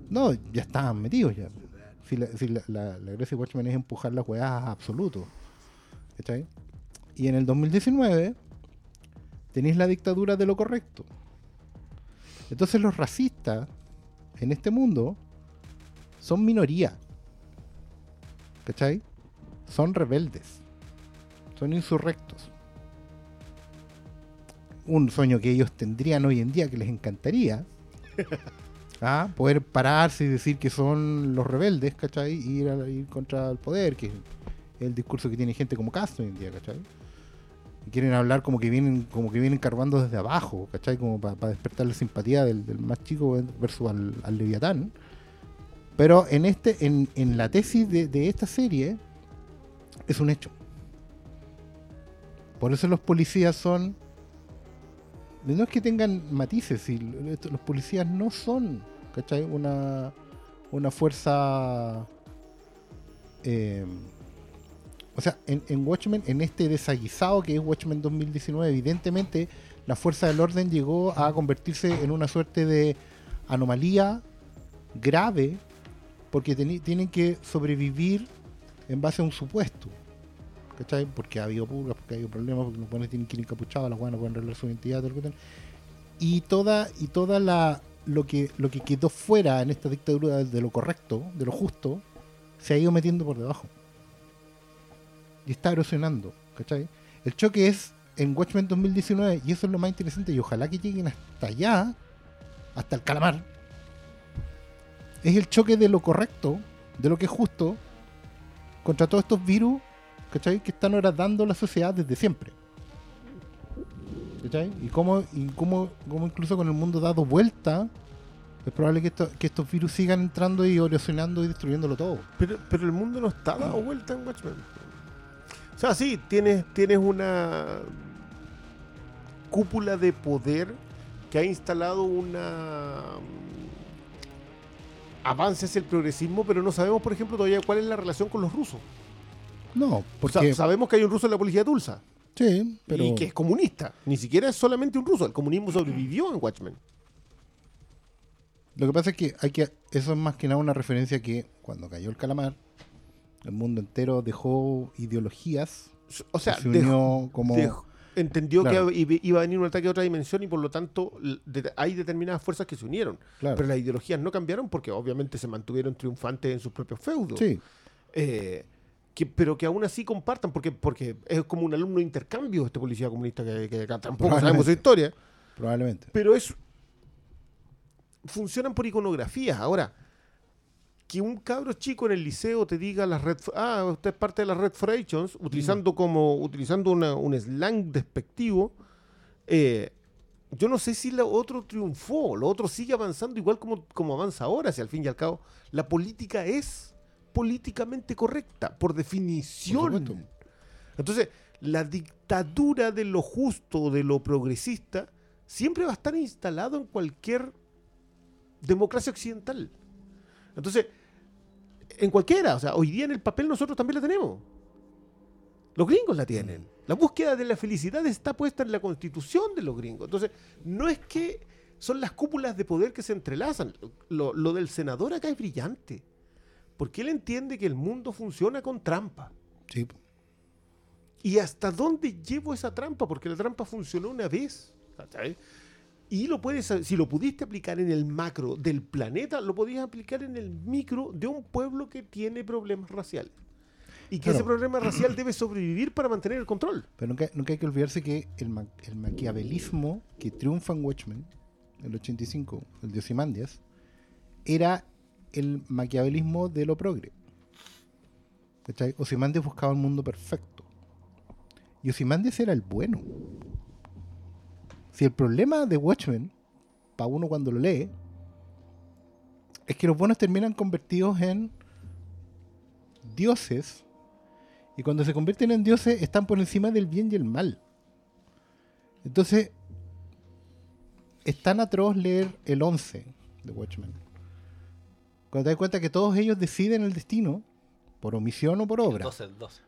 No, ya estaban metidos ya. Si la, si la, la, la gracia de Watchmen es empujar las weas a absoluto. ¿Cachai? Y en el 2019 tenéis la dictadura de lo correcto. Entonces los racistas en este mundo son minoría. ¿cachai? Son rebeldes. Son insurrectos. Un sueño que ellos tendrían hoy en día que les encantaría. ¿ah? Poder pararse y decir que son los rebeldes, ¿cachai? Y ir, a- ir contra el poder, que es el discurso que tiene gente como Castro hoy en día, ¿cachai? Y quieren hablar como que vienen como que vienen carbando desde abajo, ¿cachai? Como para despertar la simpatía del, del más chico versus al, al Leviatán. Pero en este, en, en la tesis de, de esta serie, es un hecho. Por eso los policías son. No es que tengan matices, los policías no son, ¿cachai? Una, una fuerza. eh, o sea, en, en Watchmen, en este desaguisado que es Watchmen 2019, evidentemente la fuerza del orden llegó a convertirse en una suerte de anomalía grave porque tienen que sobrevivir en base a un supuesto. Porque ha habido purgas, porque ha habido problemas, porque los buenos tienen que ir encapuchados, las buenas pueden revelar su identidad. Y toda, y toda la lo que, lo que quedó fuera en esta dictadura de lo correcto, de lo justo, se ha ido metiendo por debajo. Y está erosionando, ¿cachai? El choque es en Watchmen 2019, y eso es lo más interesante, y ojalá que lleguen hasta allá, hasta el calamar. Es el choque de lo correcto, de lo que es justo, contra todos estos virus, ¿cachai? Que están dando la sociedad desde siempre. ¿Cachai? Y cómo, y cómo, cómo incluso con el mundo dado vuelta, es probable que, esto- que estos virus sigan entrando y erosionando y destruyéndolo todo. Pero, pero el mundo no está dado vuelta en Watchmen. O sea, sí, tienes, tienes una cúpula de poder que ha instalado una mm, avance el progresismo, pero no sabemos, por ejemplo, todavía cuál es la relación con los rusos. No, O porque... sea, sabemos que hay un ruso en la policía de Tulsa sí, pero... y que es comunista. Ni siquiera es solamente un ruso. El comunismo sobrevivió en Watchmen. Lo que pasa es que hay que eso es más que nada una referencia que cuando cayó el calamar, el mundo entero dejó ideologías, O sea, se dejó- unió como dejó- entendió Claro. que iba- a venir un ataque de otra dimensión y por lo tanto hay determinadas fuerzas que se unieron. claro, Pero las ideologías no cambiaron porque obviamente se mantuvieron triunfantes en sus propios feudos. sí, Eh, que, pero que aún así compartan, porque, porque es como un alumno de intercambio este policía comunista que, que acá tampoco sabemos su historia. probablemente. Pero es. Funcionan por iconografías. Ahora, que un cabro chico en el liceo te diga las red. Ah, usted es parte de las Red Forations, utilizando como. utilizando una- un slang despectivo. eh, yo no sé si lo otro triunfó, lo otro sigue avanzando igual como, como avanza ahora, si al fin y al cabo la política es políticamente correcta, por definición. Entonces, la dictadura de lo justo, de lo progresista, siempre va a estar instalado en cualquier democracia occidental. Entonces, en cualquiera, o sea, hoy día en el papel nosotros también la tenemos. Los gringos la tienen. La búsqueda de la felicidad está puesta en la constitución de los gringos. Entonces, no es que son las cúpulas de poder que se entrelazan. Lo, lo del senador acá es brillante. Porque él entiende que el mundo funciona con trampa. Sí, ¿Y hasta dónde llevo esa trampa? Porque la trampa funcionó una vez. ¿cachai? Y lo puedes, si lo pudiste aplicar en el macro del planeta, lo podías aplicar en el micro de un pueblo que tiene problemas raciales. Y que ese problema racial debe sobrevivir para mantener el control. pero nunca, nunca hay que olvidarse que el, ma- el maquiavelismo que triunfa en Watchmen, el 85, el de Ozymandias, era el maquiavelismo de lo progre. ¿Cachai? Ozymandias buscaba un mundo perfecto. Y Ozymandias era el bueno. Si el problema de Watchmen, para uno cuando lo lee, es que los buenos terminan convertidos en dioses. Y cuando se convierten en dioses, están por encima del bien y el mal. Entonces, es tan atroz leer el 11 de Watchmen. Cuando te das cuenta que todos ellos deciden el destino, por omisión o por El obra. 12, el 12.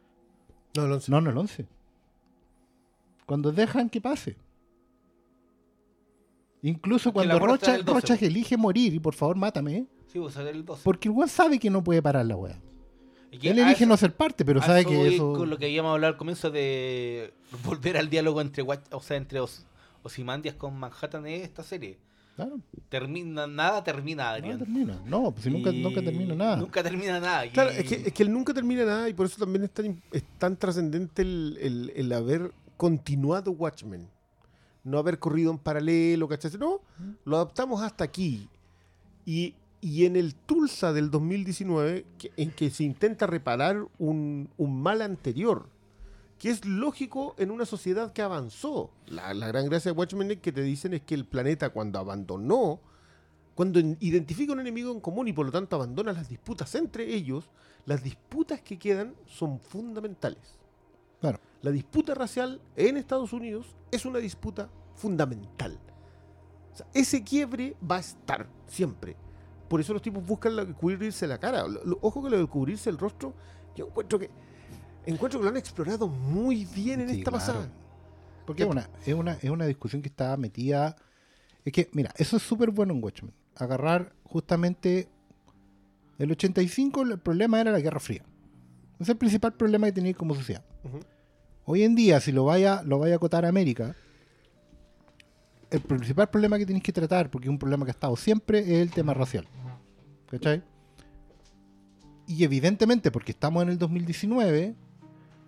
No, no, No, no el 11. Cuando dejan que pase. Incluso cuando Rocha, del 12, Rocha elige morir y por favor mátame, Sí, vos sabés el 12. porque el weón sabe que no puede parar la que Él elige eso- no ser parte, pero sabe que eso. Con lo que habíamos hablado al comienzo de volver al diálogo entre Watch- o sea, entre Os- con Manhattan en esta serie. Claro, Termina, nada termina, no Adrián. termina. No, pues si nunca, Y nunca termina nada. Nunca termina nada. Claro, es que, es que él nunca termina nada y por eso también es tan, es tan trascendente el, el- el haber continuado Watchmen. No haber corrido en paralelo, ¿cachai? No, lo adaptamos hasta aquí. Y, y en el Tulsa del 2019, que- en que se intenta reparar un, un mal anterior, que es lógico en una sociedad que avanzó. La, la gran gracia de Watchmen es que te dicen es que el planeta cuando abandonó, cuando en- identifica un enemigo en común y por lo tanto abandona las disputas entre ellos, las disputas que quedan son fundamentales. Claro. La disputa racial en Estados Unidos es una disputa fundamental. O sea, ese quiebre va a estar siempre. Por eso los tipos buscan la- cubrirse la cara. Lo- lo- ojo que lo de cubrirse el rostro, yo encuentro que encuentro que lo han explorado muy bien en Sí, esta claro. pasada. Porque es una, es, una, es una discusión que está metida. Es que, mira, eso es súper bueno en Watchmen. Agarrar justamente. El 85, el problema era la Guerra Fría. Ese es el principal problema que tenía como sociedad. Hoy en día, si lo vaya, lo vaya a acotar a América, el principal problema que tenéis que tratar, porque es un problema que ha estado siempre, es el tema racial. ¿Cachai? Y evidentemente, porque estamos en el 2019,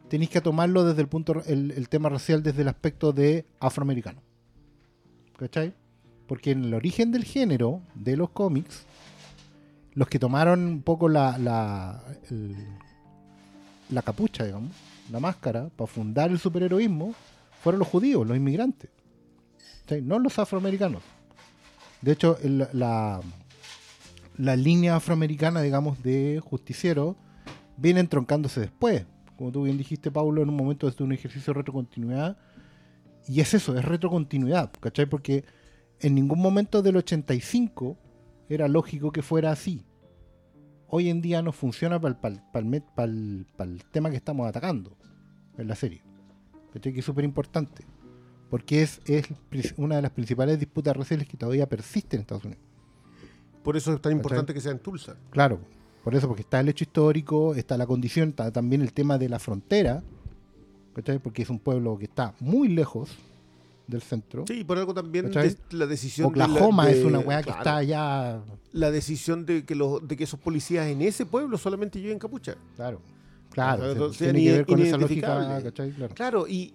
tenéis que tomarlo desde el punto, el, tema racial desde el aspecto de afroamericano. ¿Cachai? Porque en el origen del género de los cómics, los que tomaron un poco la, la, el- capucha, digamos, la máscara, para fundar el superheroísmo, fueron los judíos, los inmigrantes. ¿Cachai? No los afroamericanos. De hecho, la, la línea afroamericana, digamos, de justiciero viene entroncándose después. Como tú bien dijiste, Pablo, en un momento de un ejercicio de retrocontinuidad. Y es eso, es retrocontinuidad, ¿cachai? Porque en ningún momento del 85 era lógico que fuera así. Hoy en día no funciona para el, tema que estamos atacando en la serie. ¿Cachai? Que es súper importante. Porque es, es una de las principales disputas raciales que todavía persisten en Estados Unidos. Por eso es tan ¿Cachai? importante que sea en Tulsa. Claro, por eso, porque está el hecho histórico, está la condición, está también el tema de la frontera, ¿cachai? Porque es un pueblo que está muy lejos del centro. Sí, por algo también des- la decisión de la- Oklahoma de- es una weá que claro, está allá. La decisión de que, los, de que esos policías en ese pueblo solamente lleven capucha. Claro, claro. O sea, entonces, tiene que ver con esa lógica. ¿cachai? Claro. Claro, y,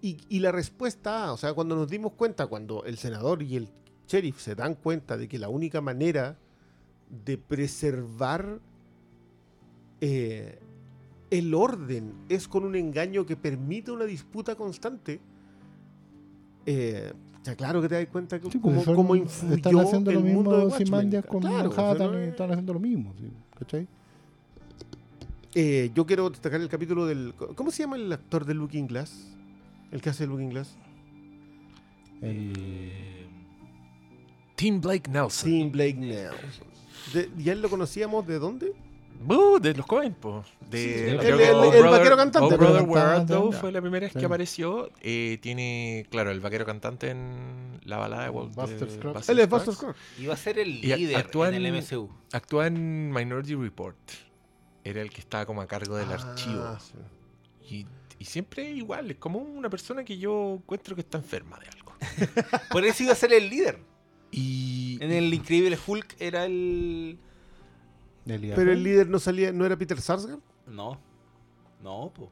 y, y la respuesta, o sea, cuando nos dimos cuenta, cuando el senador y el sheriff se dan cuenta de que la única manera de preservar eh, el orden es con un engaño que permite una disputa constante, eh, ya claro que te das cuenta que Sí, cómo, pues son- cómo influyó están haciendo lo el mundo de mismo Watchmen. Simandias con Claro, Manhattan es- están haciendo lo mismo, sí, ¿cachai? Eh, yo quiero destacar el capítulo del... ¿Cómo se llama el actor de Looking Glass? El que hace Looking Glass. El- Tim Blake Nelson. Tim Blake Nelson. De- ¿Ya lo conocíamos de dónde? Uh, de los Coen, po. De, Sí, creo el- Oh el vaquero cantante. Oh El Brother, Where fue la primera vez que apareció. Eh, tiene, claro, el vaquero cantante en la balada de Walt Buster de Scruggs. Él es. Buster Scruggs. Iba a ser el Y líder actúa en el MCU. Actúa en Minority Report. Era el que estaba como a cargo del Ah, archivo. sí. Y, y siempre igual, es como una persona que yo encuentro que está enferma de algo. Por eso iba a ser el líder. Y, En el Increíble Hulk era el. el. Pero el líder no salía, no era Peter Sarsgaard. No. No, po.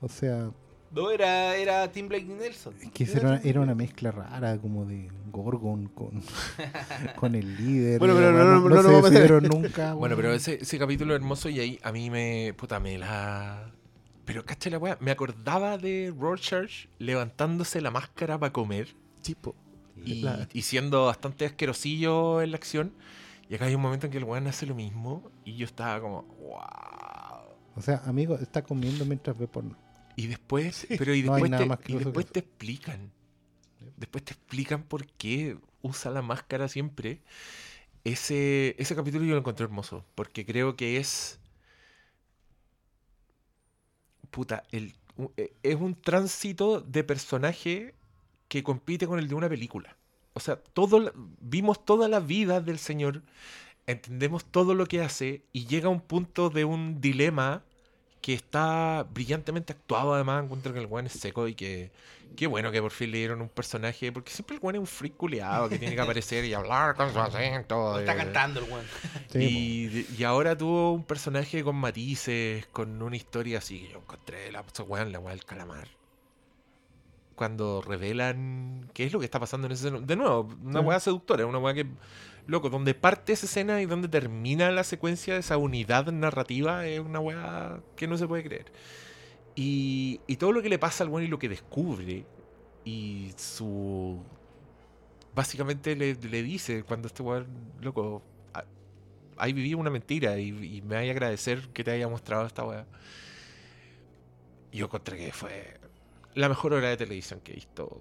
O sea, No, era, era Tim Blake Nelson. es que era, una- era una mezcla rara, como de Gorgon con, con el líder. Bueno, pero no- bueno, no- no se lo vamos a meter. decidieron nunca. Bueno, pero weón. ese, ese capítulo hermoso y ahí a mí me. Puta, me la. Pero cacha la weá, me acordaba de Rorschach levantándose la máscara para comer Tipo. Y, siendo bastante asquerosillo en la acción. Y acá hay un momento en que el weón hace lo mismo y yo estaba como, wow. O sea, amigo, está comiendo mientras ve porno. Y después, pero y No después, te, y después te explican. Después te explican por qué usa la máscara siempre. Ese, ese capítulo yo lo encontré hermoso. Porque creo que es. Puta, el, e- es un tránsito de personaje que compite con el de una película. O sea, todo, la- vimos toda la vida del señor, entendemos todo lo que hace y llega a un punto de un dilema que está brillantemente actuado además. Encuentro que el weón es seco y que. Qué bueno que por fin le dieron un personaje. Porque siempre el weón es un freak culiado que tiene que aparecer y hablar con su acento. Está cantando el weón. Sí, y, y ahora tuvo un personaje con matices, con una historia así que yo encontré la en la weá del calamar. Cuando revelan qué es lo que está pasando en ese De nuevo, una weá seductora, una weá que. Loco, donde parte esa escena y donde termina la secuencia de esa unidad narrativa es una weá que no se puede creer. Y, y todo lo que le pasa al weón y lo que descubre y su. Básicamente le, le dice cuando este weón, loco, a- ahí viví una mentira y, y me hay a agradecer que te haya mostrado esta weá. Yo encontré que fue la mejor hora de televisión que he visto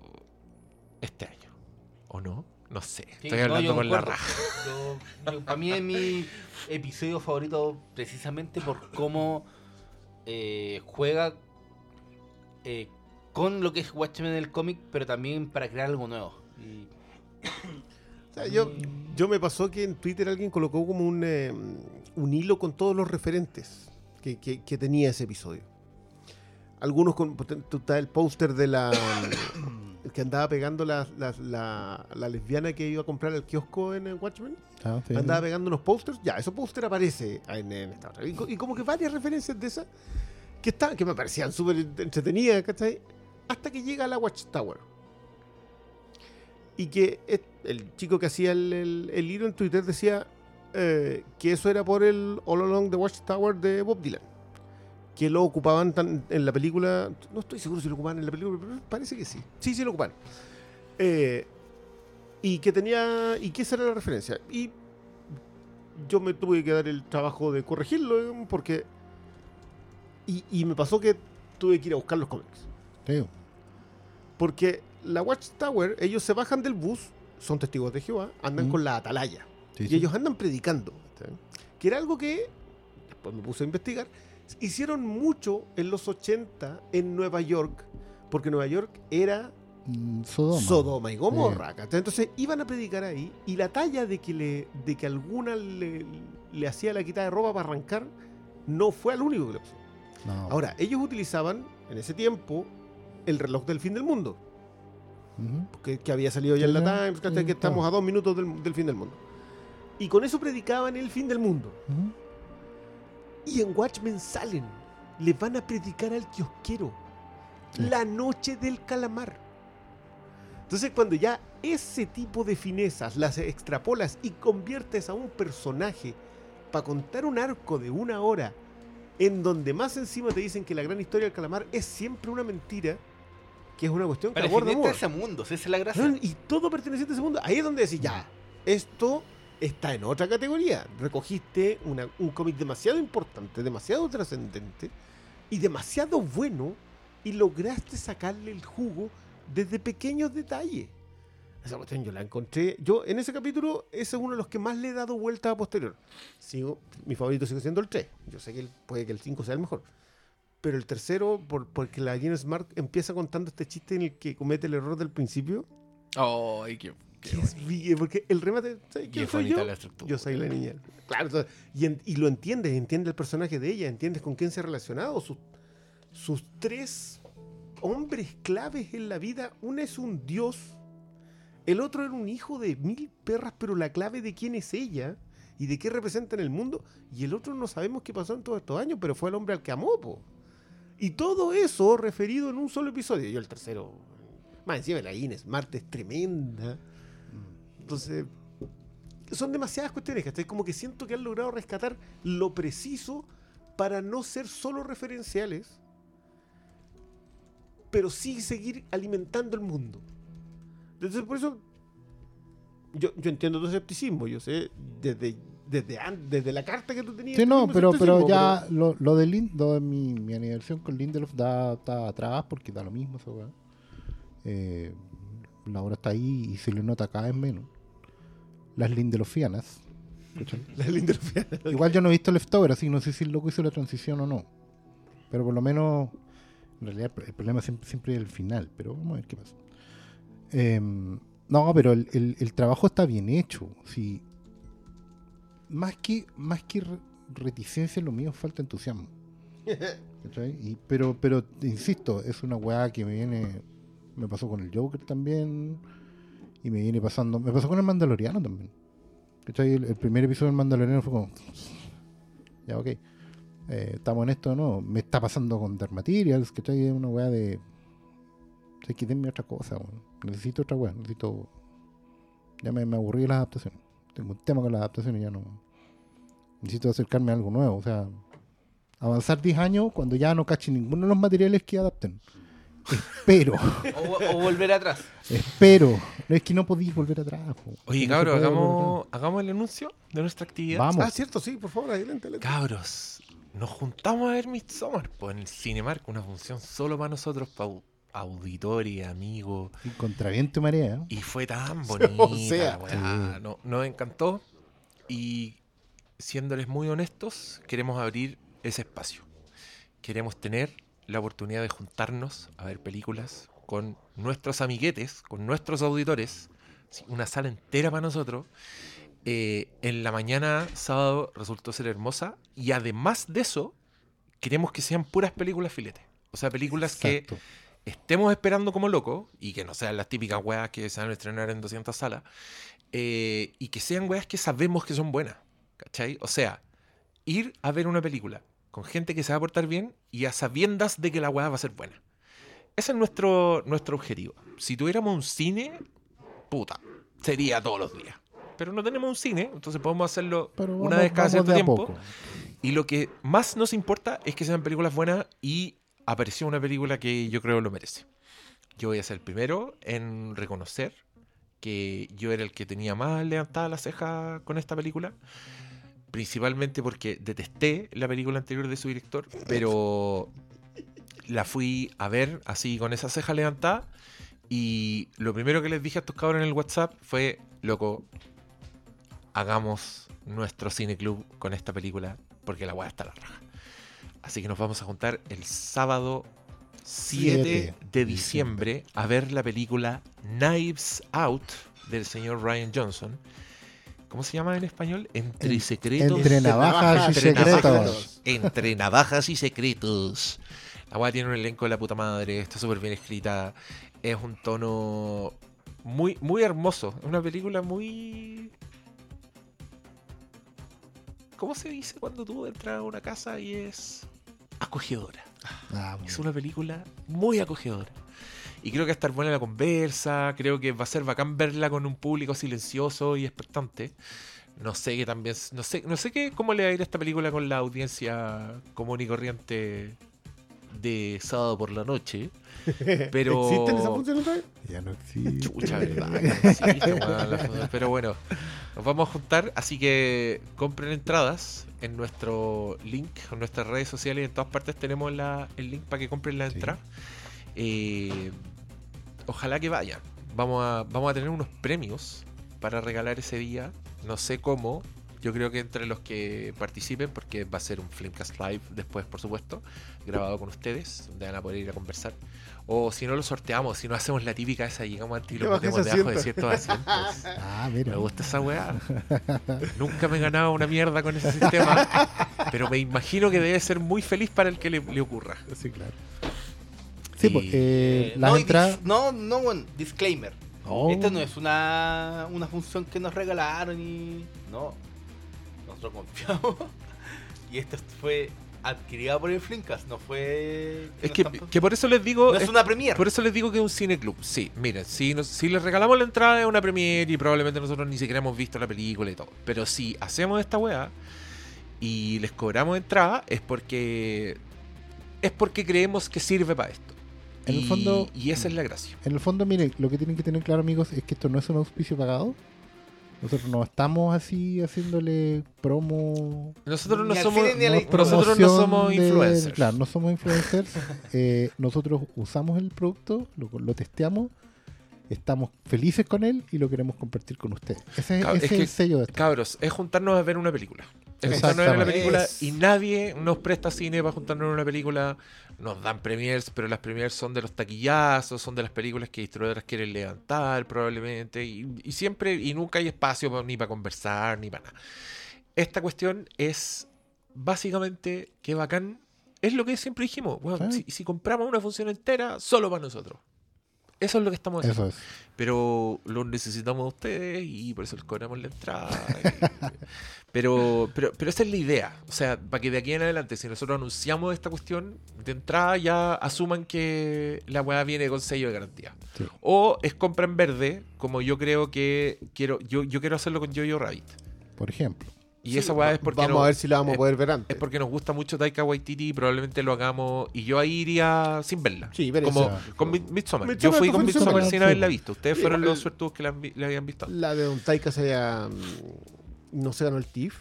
este año. ¿O no? No sé. Sí, Estoy no, hablando yo con la raja. Yo- yo- para mí es mi episodio favorito precisamente por cómo eh, juega eh, con lo que es Watchmen en el cómic, pero también para crear algo nuevo. Y- O sea, yo, yo me pasó que en Twitter alguien colocó como un, eh, un hilo con todos los referentes que, que- que tenía ese episodio. Algunos con está el póster de la el que andaba pegando la, la, la- la lesbiana que iba a comprar el kiosco en eh, Watchmen. Ah, sí, andaba sí. pegando unos posters. Ya, ese póster aparece en, en esta otra. Y, co- y como que varias referencias de esas que, estaban, que me parecían súper entretenidas, ¿cachai? Hasta que llega a la Watchtower. Y que es- el chico que hacía el, el- el hilo en Twitter decía eh, que eso era por el All Along the Watchtower de Bob Dylan. Que lo ocupaban tan- en la película. No estoy seguro si lo ocupaban en la película, pero parece que sí. Sí, sí lo ocupaban. Eh, y que tenía. Y esa era la referencia. Y yo me tuve que dar el trabajo de corregirlo porque. Y, y me pasó que tuve que ir a buscar los cómics. Sí. Porque la Watchtower, ellos se bajan del bus, son testigos de Jehová, andan Mm. con la atalaya. Sí, y sí. ellos andan predicando. Que era algo que, después me puse a investigar, hicieron mucho en los 80 en Nueva York, porque Nueva York era Mm, Sodoma. Sodoma y Gomorra. Entonces iban a predicar ahí y la talla de que, le, de que alguna le, le hacía la quitada de ropa para arrancar no fue al único que pasó. No. Ahora, ellos utilizaban en ese tiempo el reloj del fin del mundo, Ujú. que, que había salido ya en la. Times. Sí, que estamos a dos minutos del, del fin del mundo. Y con eso predicaban el fin del mundo. Y en Watchmen salen, les van a predicar al kiosquero. Sí. La noche del calamar. Entonces cuando ya ese tipo de finezas las extrapolas y conviertes a un personaje para contar un arco de una hora en donde más encima te dicen que la gran historia del calamar es siempre una mentira, que es una cuestión que aborda Perteneciente a Moore. ese mundo, esa es la gracia. Y todo perteneciente a ese mundo. Ahí es donde decís, ya, esto está en otra categoría. Recogiste una- un cómic demasiado importante, demasiado trascendente y demasiado bueno y lograste sacarle el jugo desde pequeños detalles. Esa cuestión yo la encontré. Yo en ese capítulo, ese es uno de los que más le he dado vuelta a posterior. Sigo, mi favorito sigue siendo el 3. Yo sé que el- puede que el 5 sea el mejor. Pero el tercero, por- porque la Gene Smart empieza contando este chiste en el que comete el error del principio. Ay, qué, es porque el remate. ¿sabes Y quién es soy bonita yo? la estructura. Yo soy la niña. Claro, entonces, y, en- y lo entiendes, entiendes el personaje de ella, entiendes con quién se ha relacionado. Sus, sus tres hombres claves en la vida: uno es un dios, el otro era un hijo de mil perras, pero la clave de quién es ella y de qué representa en el mundo, y el otro no sabemos qué pasó en todos estos años, pero fue el hombre al que amó, po. Y todo eso referido en un solo episodio. Yo el tercero, más encima la Ines, Marte es tremenda. Entonces, son demasiadas cuestiones, ¿cachai? Como que siento que han logrado rescatar lo preciso para no ser solo referenciales, pero sí seguir alimentando el mundo. Entonces, por eso, yo, yo entiendo tu escepticismo, yo sé, desde, desde, desde la carta que tú tenías. Sí, no, pero, pero ya lo, lo de, Lin- lo de mi, mi aniversario con Lindelof da, está atrás porque da lo mismo esa weá. Eh, la hora está ahí y se le nota cada vez menos. Las Lindelofianas. ¿cachai? La lindelfiana. Igual yo no he visto Leftover, así que no sé si el loco hizo la transición o no. Pero por lo menos, en realidad el problema siempre, siempre es el final, pero vamos a ver qué pasa. Em, no, pero el, el- el trabajo está bien hecho. Sí. Más que, más que re- reticencia, lo mío falta entusiasmo. Y- pero, pero, insisto, es una weá que me viene. Me pasó con el Joker también. Y me viene pasando. Me pasó con el Mandaloriano también. El, el primer episodio del Mandaloriano fue como. Ya, ok. Eh, estamos en esto, ¿no? Me está pasando con Dark Materials, ¿cachai? Es una weá de. Hay que denme otra cosa, weón. Necesito otra weá. Necesito. Ya me, me aburrí de las adaptaciones. Tengo un tema con las adaptaciones ya no. Necesito acercarme a algo nuevo. O sea, avanzar 10 años cuando ya no cache ninguno de los materiales que adapten. Espero, O, o volver atrás. espero. No es que no podéis volver atrás. po. Oye, No cabros, hagamos, hagamos el anuncio de nuestra actividad. Vamos. Ah, cierto, sí, por favor, adelante. adelante. Cabros, nos juntamos a ver Midsommar pues, en el Cinemark, una función solo para nosotros, para auditores, amigos. atrás. Y Contra viento y marea. ¿eh? Y fue tan bonita, O sea. No- nos encantó. Y siéndoles muy honestos, queremos abrir ese espacio. Queremos tener la oportunidad de juntarnos a ver películas con nuestros amiguetes, con nuestros auditores. Una sala entera para nosotros. Eh, en la mañana, sábado, resultó ser hermosa. Y además de eso, queremos que sean puras películas filetes. O sea, películas que estemos esperando como locos y que no sean las típicas weas que se van a estrenar en 200 salas eh, y que sean weas que sabemos que son buenas. ¿Cachai? O sea, ir a ver una película con gente que se va a portar bien y a sabiendas de que la wea va a ser buena. Ese es nuestro, nuestro objetivo. Si tuviéramos un cine, puta, sería todos los días. Pero no tenemos un cine, entonces podemos hacerlo Pero una vamos- vez cada cierto tiempo. Y lo que más nos importa es que sean películas buenas y apareció una película que yo creo lo merece. Yo voy a ser el primero en reconocer que yo era el que tenía más levantada la ceja con esta película. Principalmente porque detesté la película anterior de su director, pero la fui a ver así con esa ceja levantada. Y lo primero que les dije a estos cabros en el WhatsApp fue, loco, hagamos nuestro cine club con esta película porque la weá está la raja. Así que nos vamos a juntar el sábado 7 Siete de diciembre a ver la película Knives Out del señor Ryan Johnson. ¿Cómo se llama en español? Entre En- secretos. Entre navajas y Entre navajas. secretos. Entre navajas y secretos. La weá tiene un elenco de la puta madre, está súper bien escrita. Es un tono muy, muy hermoso. Es una película muy. ¿Cómo se dice cuando tú entras a una casa y es acogedora? Ah, Es una película muy acogedora. Y creo que va a estar buena la conversa. Creo que va a ser bacán verla con un público silencioso y expectante. No sé qué también. No sé, no sé qué, cómo le va a ir a esta película con la audiencia común y corriente de sábado por la noche. Pero. ¿Existen esas funciones todavía? ya no existe. Chucha, verdad. que no existe, weón, la foto. Pero bueno, nos vamos a juntar, así que compren entradas en nuestro link, en nuestras redes sociales, en todas partes tenemos la- el link para que compren la Sí. entrada. Eh, ojalá que vayan. Vamos a, vamos a tener unos premios para regalar ese día. No sé cómo. Yo creo que entre los que participen, porque va a ser un Flimcast Live después, por supuesto, grabado con ustedes, donde van a poder ir a conversar. O si no lo sorteamos, si no hacemos la típica esa, llegamos al y lo metemos debajo de ciertos asientos. Ah, mira. Me gusta esa weá. Nunca me he ganado una mierda con ese sistema, pero me imagino que debe ser muy feliz para el que le, le ocurra. Sí, claro. Sí, pues, eh, Eh, las no, entradas. no, no, bueno, disclaimer. Oh. Esta no es una, una función que nos regalaron y. No. Nosotros confiamos. y esta fue adquirida por el Flinkas, no fue. Es no que, que por eso les digo. no es es- una premier. Por eso les digo que es un cine club. Sí, miren, si, nos- si les regalamos la entrada es una premiere y probablemente nosotros ni siquiera hemos visto la película y todo. Pero si hacemos esta weá y les cobramos entrada es porque es porque creemos que sirve para esto. En el y, fondo- y esa es la gracia. En el fondo, miren, lo que tienen que tener claro, amigos, es que esto no es un auspicio pagado. Nosotros no estamos así haciéndole promo. Nosotros no somos no- nosotros no promoción somos de- influencers. Claro, no somos influencers. Eh, nosotros usamos el producto, lo, lo testeamos, estamos felices con él y lo queremos compartir con ustedes. Ese, Cab- ese es es, que- el sello de esto. Cabros, es juntarnos a ver una película. Juntarnos una Exactamente. película Es- y nadie nos presta cine para juntarnos a una película. Nos dan premiers, pero las premiers son de los taquillazos, son de las películas que distribuidoras quieren levantar probablemente. Y, y siempre, y nunca hay espacio pa- ni para conversar, ni para nada. Esta cuestión es básicamente que bacán es lo que siempre dijimos. Bueno, Sí. si, si compramos una función entera, solo para nosotros. Eso es lo que estamos haciendo. Eso es. Pero lo necesitamos de ustedes y por eso les cobramos la entrada. y- pero, pero, pero esa es la idea. O sea, para que de aquí en adelante, si nosotros anunciamos esta cuestión, de entrada ya asuman que la weá viene con sello de garantía. Sí. O es compra en verde, como yo creo que quiero, yo, yo quiero hacerlo con Jojo Rabbit. Por ejemplo. Y Sí, esa weá es porque Vamos no- a ver si la vamos es- a poder ver es antes. porque nos gusta mucho Taika Waititi y probablemente lo hagamos. Y yo ahí iría sin verla. Sí, ver Como esa. con Mi- Midsommar. Yo Midsommar fui con Midsommar sola, sin haberla visto. Ustedes fueron los suertudos que la, habían visto. La de Don Taika se haya, mm, no se ganó el TIFF.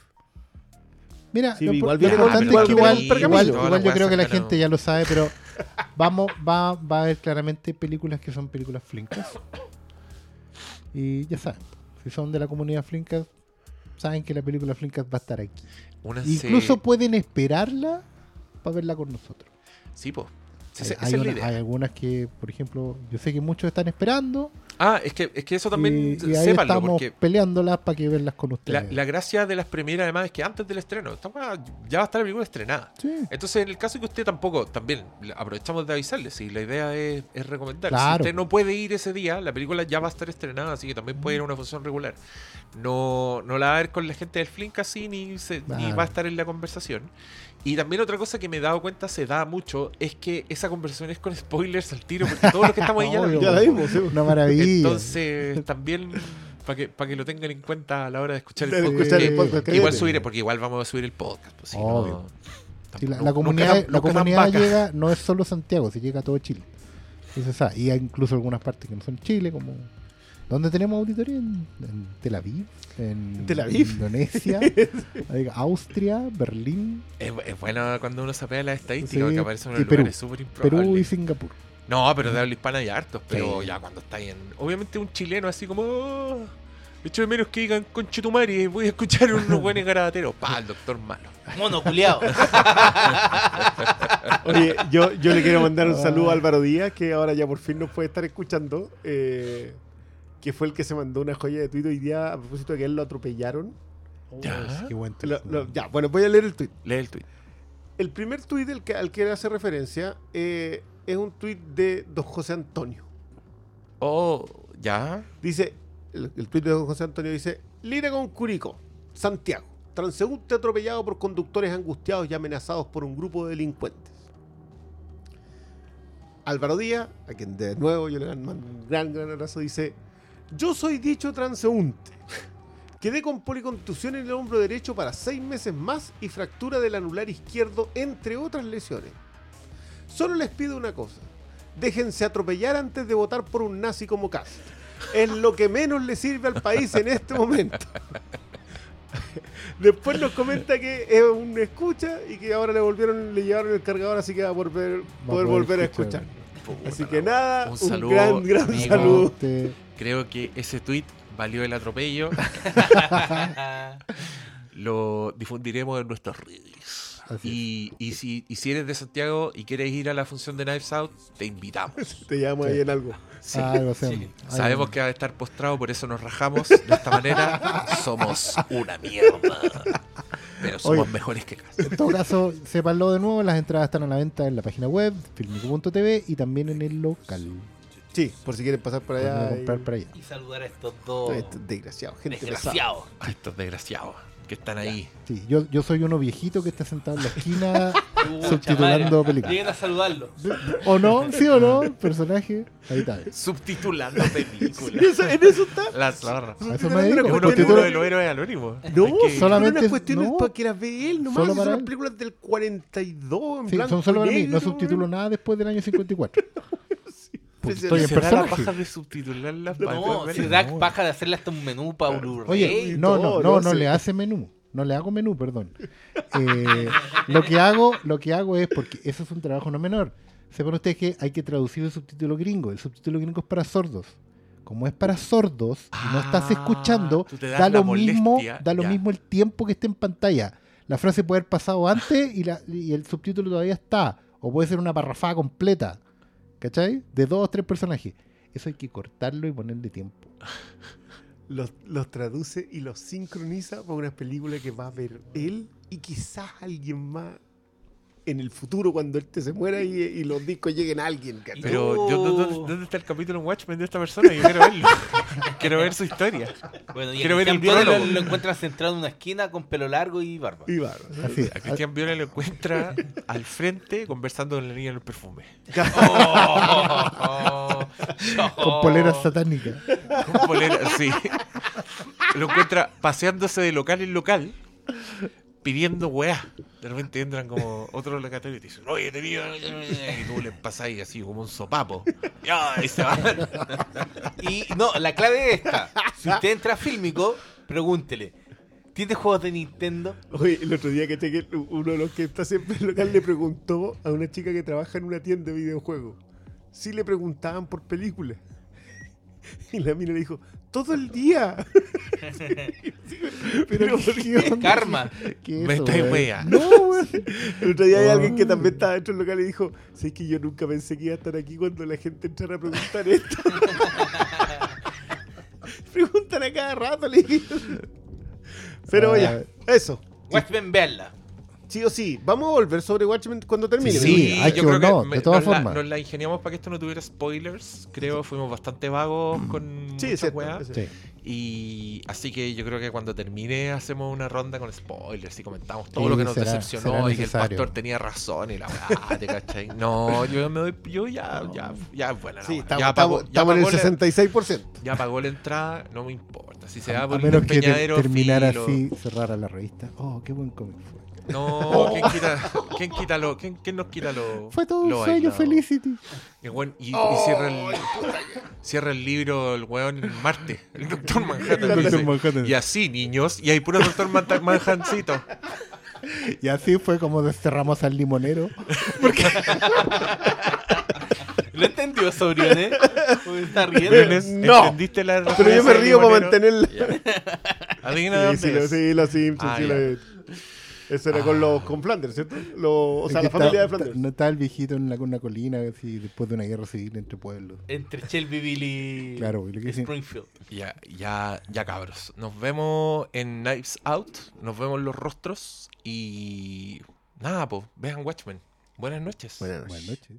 Mira, Sí, lo, igual lo importante es que igual, igual, yo creo que la gente ya lo sabe, pero vamos, va, va a haber claramente películas que son películas flinkas. Y ya saben, si son de la comunidad flinkas, saben que la película flinkas va a estar aquí. Incluso pueden esperarla para verla con nosotros. Sí. Sí, Hay- una- algunas que, por ejemplo, yo sé que muchos están esperando Ah, es que, es que eso también y, y ahí sépanlo, estamos porque peleándolas para que verlas con ustedes. la gracia de las premieras además es que antes del estreno, esta ya va a estar la película estrenada. Sí. Entonces, en el caso que usted tampoco, también aprovechamos de avisarle, si la idea es, es recomendar. Claro. Si usted no puede ir ese día, la película ya va a estar estrenada, así que también puede ir a una función regular. No, no la va a ver con la gente del Flink así, ni, se- ni Claro. va a estar en la conversación. Y también otra cosa que me he dado cuenta, se da mucho, es que esa conversación es con spoilers al tiro, porque todos los que estamos ahí ya la Obvio. Ya la vimos, sí. Una maravilla. Entonces, también para que, para que lo tengan en cuenta a la hora de escuchar el podcast. escuchar el podcast, que igual subiré, porque igual vamos a subir el podcast. Pues, si no, Obvio. Sí, la, tampoco- la comunidad, la nunca tan comunidad llega, no es solo Santiago, se llega a todo Chile. Se sabe. Y hay incluso algunas partes que no son Chile, como donde tenemos auditoría en, en Tel Aviv, en ¿Tel Aviv? Indonesia, Austria, Berlín, Es, es bueno cuando uno se pega las estadísticas, Sí, porque aparecen unos Perú. lugares súper Perú y improbables. Singapur. No, pero de habla hispana hay hartos, pero Sí. ya cuando está en... Obviamente un chileno así como... "Oh, echo de menos que digan conchetumare, voy a escuchar unos buenos garabateros. Pa, el doctor malo. Mono, culiao. Oye, yo, yo le quiero mandar un saludo a Álvaro Díaz, que ahora ya por fin nos puede estar escuchando. eh, que fue el que se mandó una joya de tuit hoy día a propósito de que él lo atropellaron. Ya. Qué buen tweet. lo- ya, bueno, voy a leer el tuit. Lee el tweet. El primer que, al que él hace referencia eh, es un tuit de don José Antonio. Oh, ya. Dice, el, el tuit de don José Antonio dice, Lira con Curico, Santiago, transeúnte atropellado por conductores angustiados y amenazados por un grupo de delincuentes. Álvaro Díaz, a quien de nuevo yo le mando un gran, gran abrazo, dice, yo soy dicho transeúnte. Quedé con policontusión en el hombro derecho para seis meses más y fractura del anular izquierdo, entre otras lesiones. Solo les pido una cosa. Déjense atropellar antes de votar por un nazi como Cast. Es lo que menos le sirve al país en este momento. Después nos comenta que es un escucha y que ahora le volvieron, le llevaron el cargador, así que va a volver, Va a poder poder volver a escuchar. escuchar. Así que nada, Un un, saludo, gran, gran amigo. saludo. Creo que ese tweet valió el atropello. Lo difundiremos en nuestras redes. Y, y, si, y si eres de Santiago y quieres ir a la función de Knives Out, te invitamos. Te llamo Sí. ahí en algo. Sí. ah, algo sí. Sabemos que va a estar postrado, por eso nos rajamos. De esta manera, somos una mierda. Pero somos Oye. mejores que Cast. En todo caso, sépanlo de nuevo, las entradas están a la venta en la página web, filmico.tv y también en el local. Sí, por si quieren pasar por allá. comprar y- por allá. Y saludar a estos dos Esto es desgraciado, gente desgraciados. A estos desgraciados que están ahí. Sí, yo, yo soy uno viejito que está sentado en la esquina Pucha subtitulando madre. películas. Lleguen a saludarlo. ¿O no? ¿Sí o no? Personaje. Ahí está. Subtitulando películas. Eso- en eso está. La zorra. A eso me dedico. Es uno, Porque no- de los héroes anónimos. No, Hay que- solamente- son unas cuestiones no. para que las ve él nomás. Solo para son las él. películas del 42 en Sí, blanco son solo y para mí, no negro, subtitulo nada después del año 54. En ¿Será la paja de subtitularlas para No, si? Dak baja de hacerle hasta un menú para Blu-ray. Oye, no, no, todo, no, no le hace menú. No le hago menú, perdón. Eh, lo que hago, lo que hago es porque eso es un trabajo no menor. Sepan ustedes que hay que traducir el subtítulo gringo. El subtítulo gringo es para sordos. Como es para sordos y no estás Ah, escuchando, da lo mismo, da lo ya. mismo el tiempo que esté en pantalla. La frase puede haber pasado antes y, la- y el subtítulo todavía está. O puede ser una parrafada completa. ¿Cachai? De dos o tres personajes. Eso hay que cortarlo y ponerle tiempo. Los, los traduce y los sincroniza para una película que va a ver él y quizás alguien más. En el futuro cuando este se muera y, y los discos lleguen a alguien. ¿cachai? Pero yo, Oh. ¿dónde, dónde está el capítulo en Watchmen de esta persona? Yo quiero verlo. quiero ver su historia. Bueno, y Quiero a ver el Viola lo, lo encuentras centrado en una esquina con pelo largo y barba. Y va, Así. A Cristian Viola lo encuentra al frente conversando con la niña en el perfume. Con poleras satánicas. Con polera, sí. Lo encuentra paseándose de local en local, pidiendo weá. De repente entran como otros locatarios y te dicen, oye, tenía. Y tú les pasáis así como un sopapo. Y se van. Y no, la clave es esta. Si usted entra a Fílmico, pregúntele. ¿Tiene juegos de Nintendo? Oye, el otro día que te- uno de los que está siempre en el local le preguntó a una chica que trabaja en una tienda de videojuegos si le preguntaban por películas. Y la mina le dijo, todo el día. Pero ¿por qué? Karma. ¿Qué Me eso, estáis weón? wea. No, weón. El otro día hay alguien que también estaba dentro del local y dijo, sé que yo nunca pensé que iba a estar aquí cuando la gente entrara a preguntar esto. Preguntan a cada rato, le dije. Pero Ah. ya, eso. Watchmen, veanla. Sí o sí, vamos a volver sobre Watchmen cuando termine. Sí, hay que- no, de todas nos la- formas. nos la ingeniamos para que esto no tuviera spoilers. Creo fuimos bastante vagos con Sí, muchas es cierto, weas. es cierto. Sí. Y así que yo creo que cuando termine hacemos una ronda con spoilers y comentamos todo Sí, lo que nos será- decepcionó será y que el pastor tenía razón y la weá, ¿te cachai? No, yo me doy, yo ya, ya, ya es buena Sí, weá. estamos, ya estamos- pagó, ya estamos en el pagó la- 66%. ya pagó la entrada, no me importa. Si se va A, por a el menos que te- terminara filo. así, cerrara la revista. Oh, qué buen cómic fue. No, ¿quién quita, quién quita lo, quién, quién nos quita lo Fue todo un lo sueño, bailado? Felicity. Y, bueno, y- y cierra, el, cierra el libro el weón en Marte, el Doctor Manhattan. El dice, Dr. Manhattan. Y así, niños, y hay puro Doctor Manhattancito. Y así fue como desterramos al limonero. ¿Lo entendió, Sobriones? ¿O está riendo? No. ¿Entendiste la Pero yo me río para mantenerla. Adivina Sí, dónde sí, es. sí, los Simpsons, Ah, sí, ya. la- Eso era con los con Flanders, ¿cierto? Lo- o sea, la que familia de está- Flanders. No estaba el viejito en la, una colina así, después de una guerra civil entre pueblos. Entre Shelbyville y Claro, y lo que dicen- Springfield. Ya, ya, ya cabros. Nos vemos en Knives Out. Nos vemos los rostros. Y nada, pues, vean Watchmen. Buenas noches. Buenas noches. Buenas noches.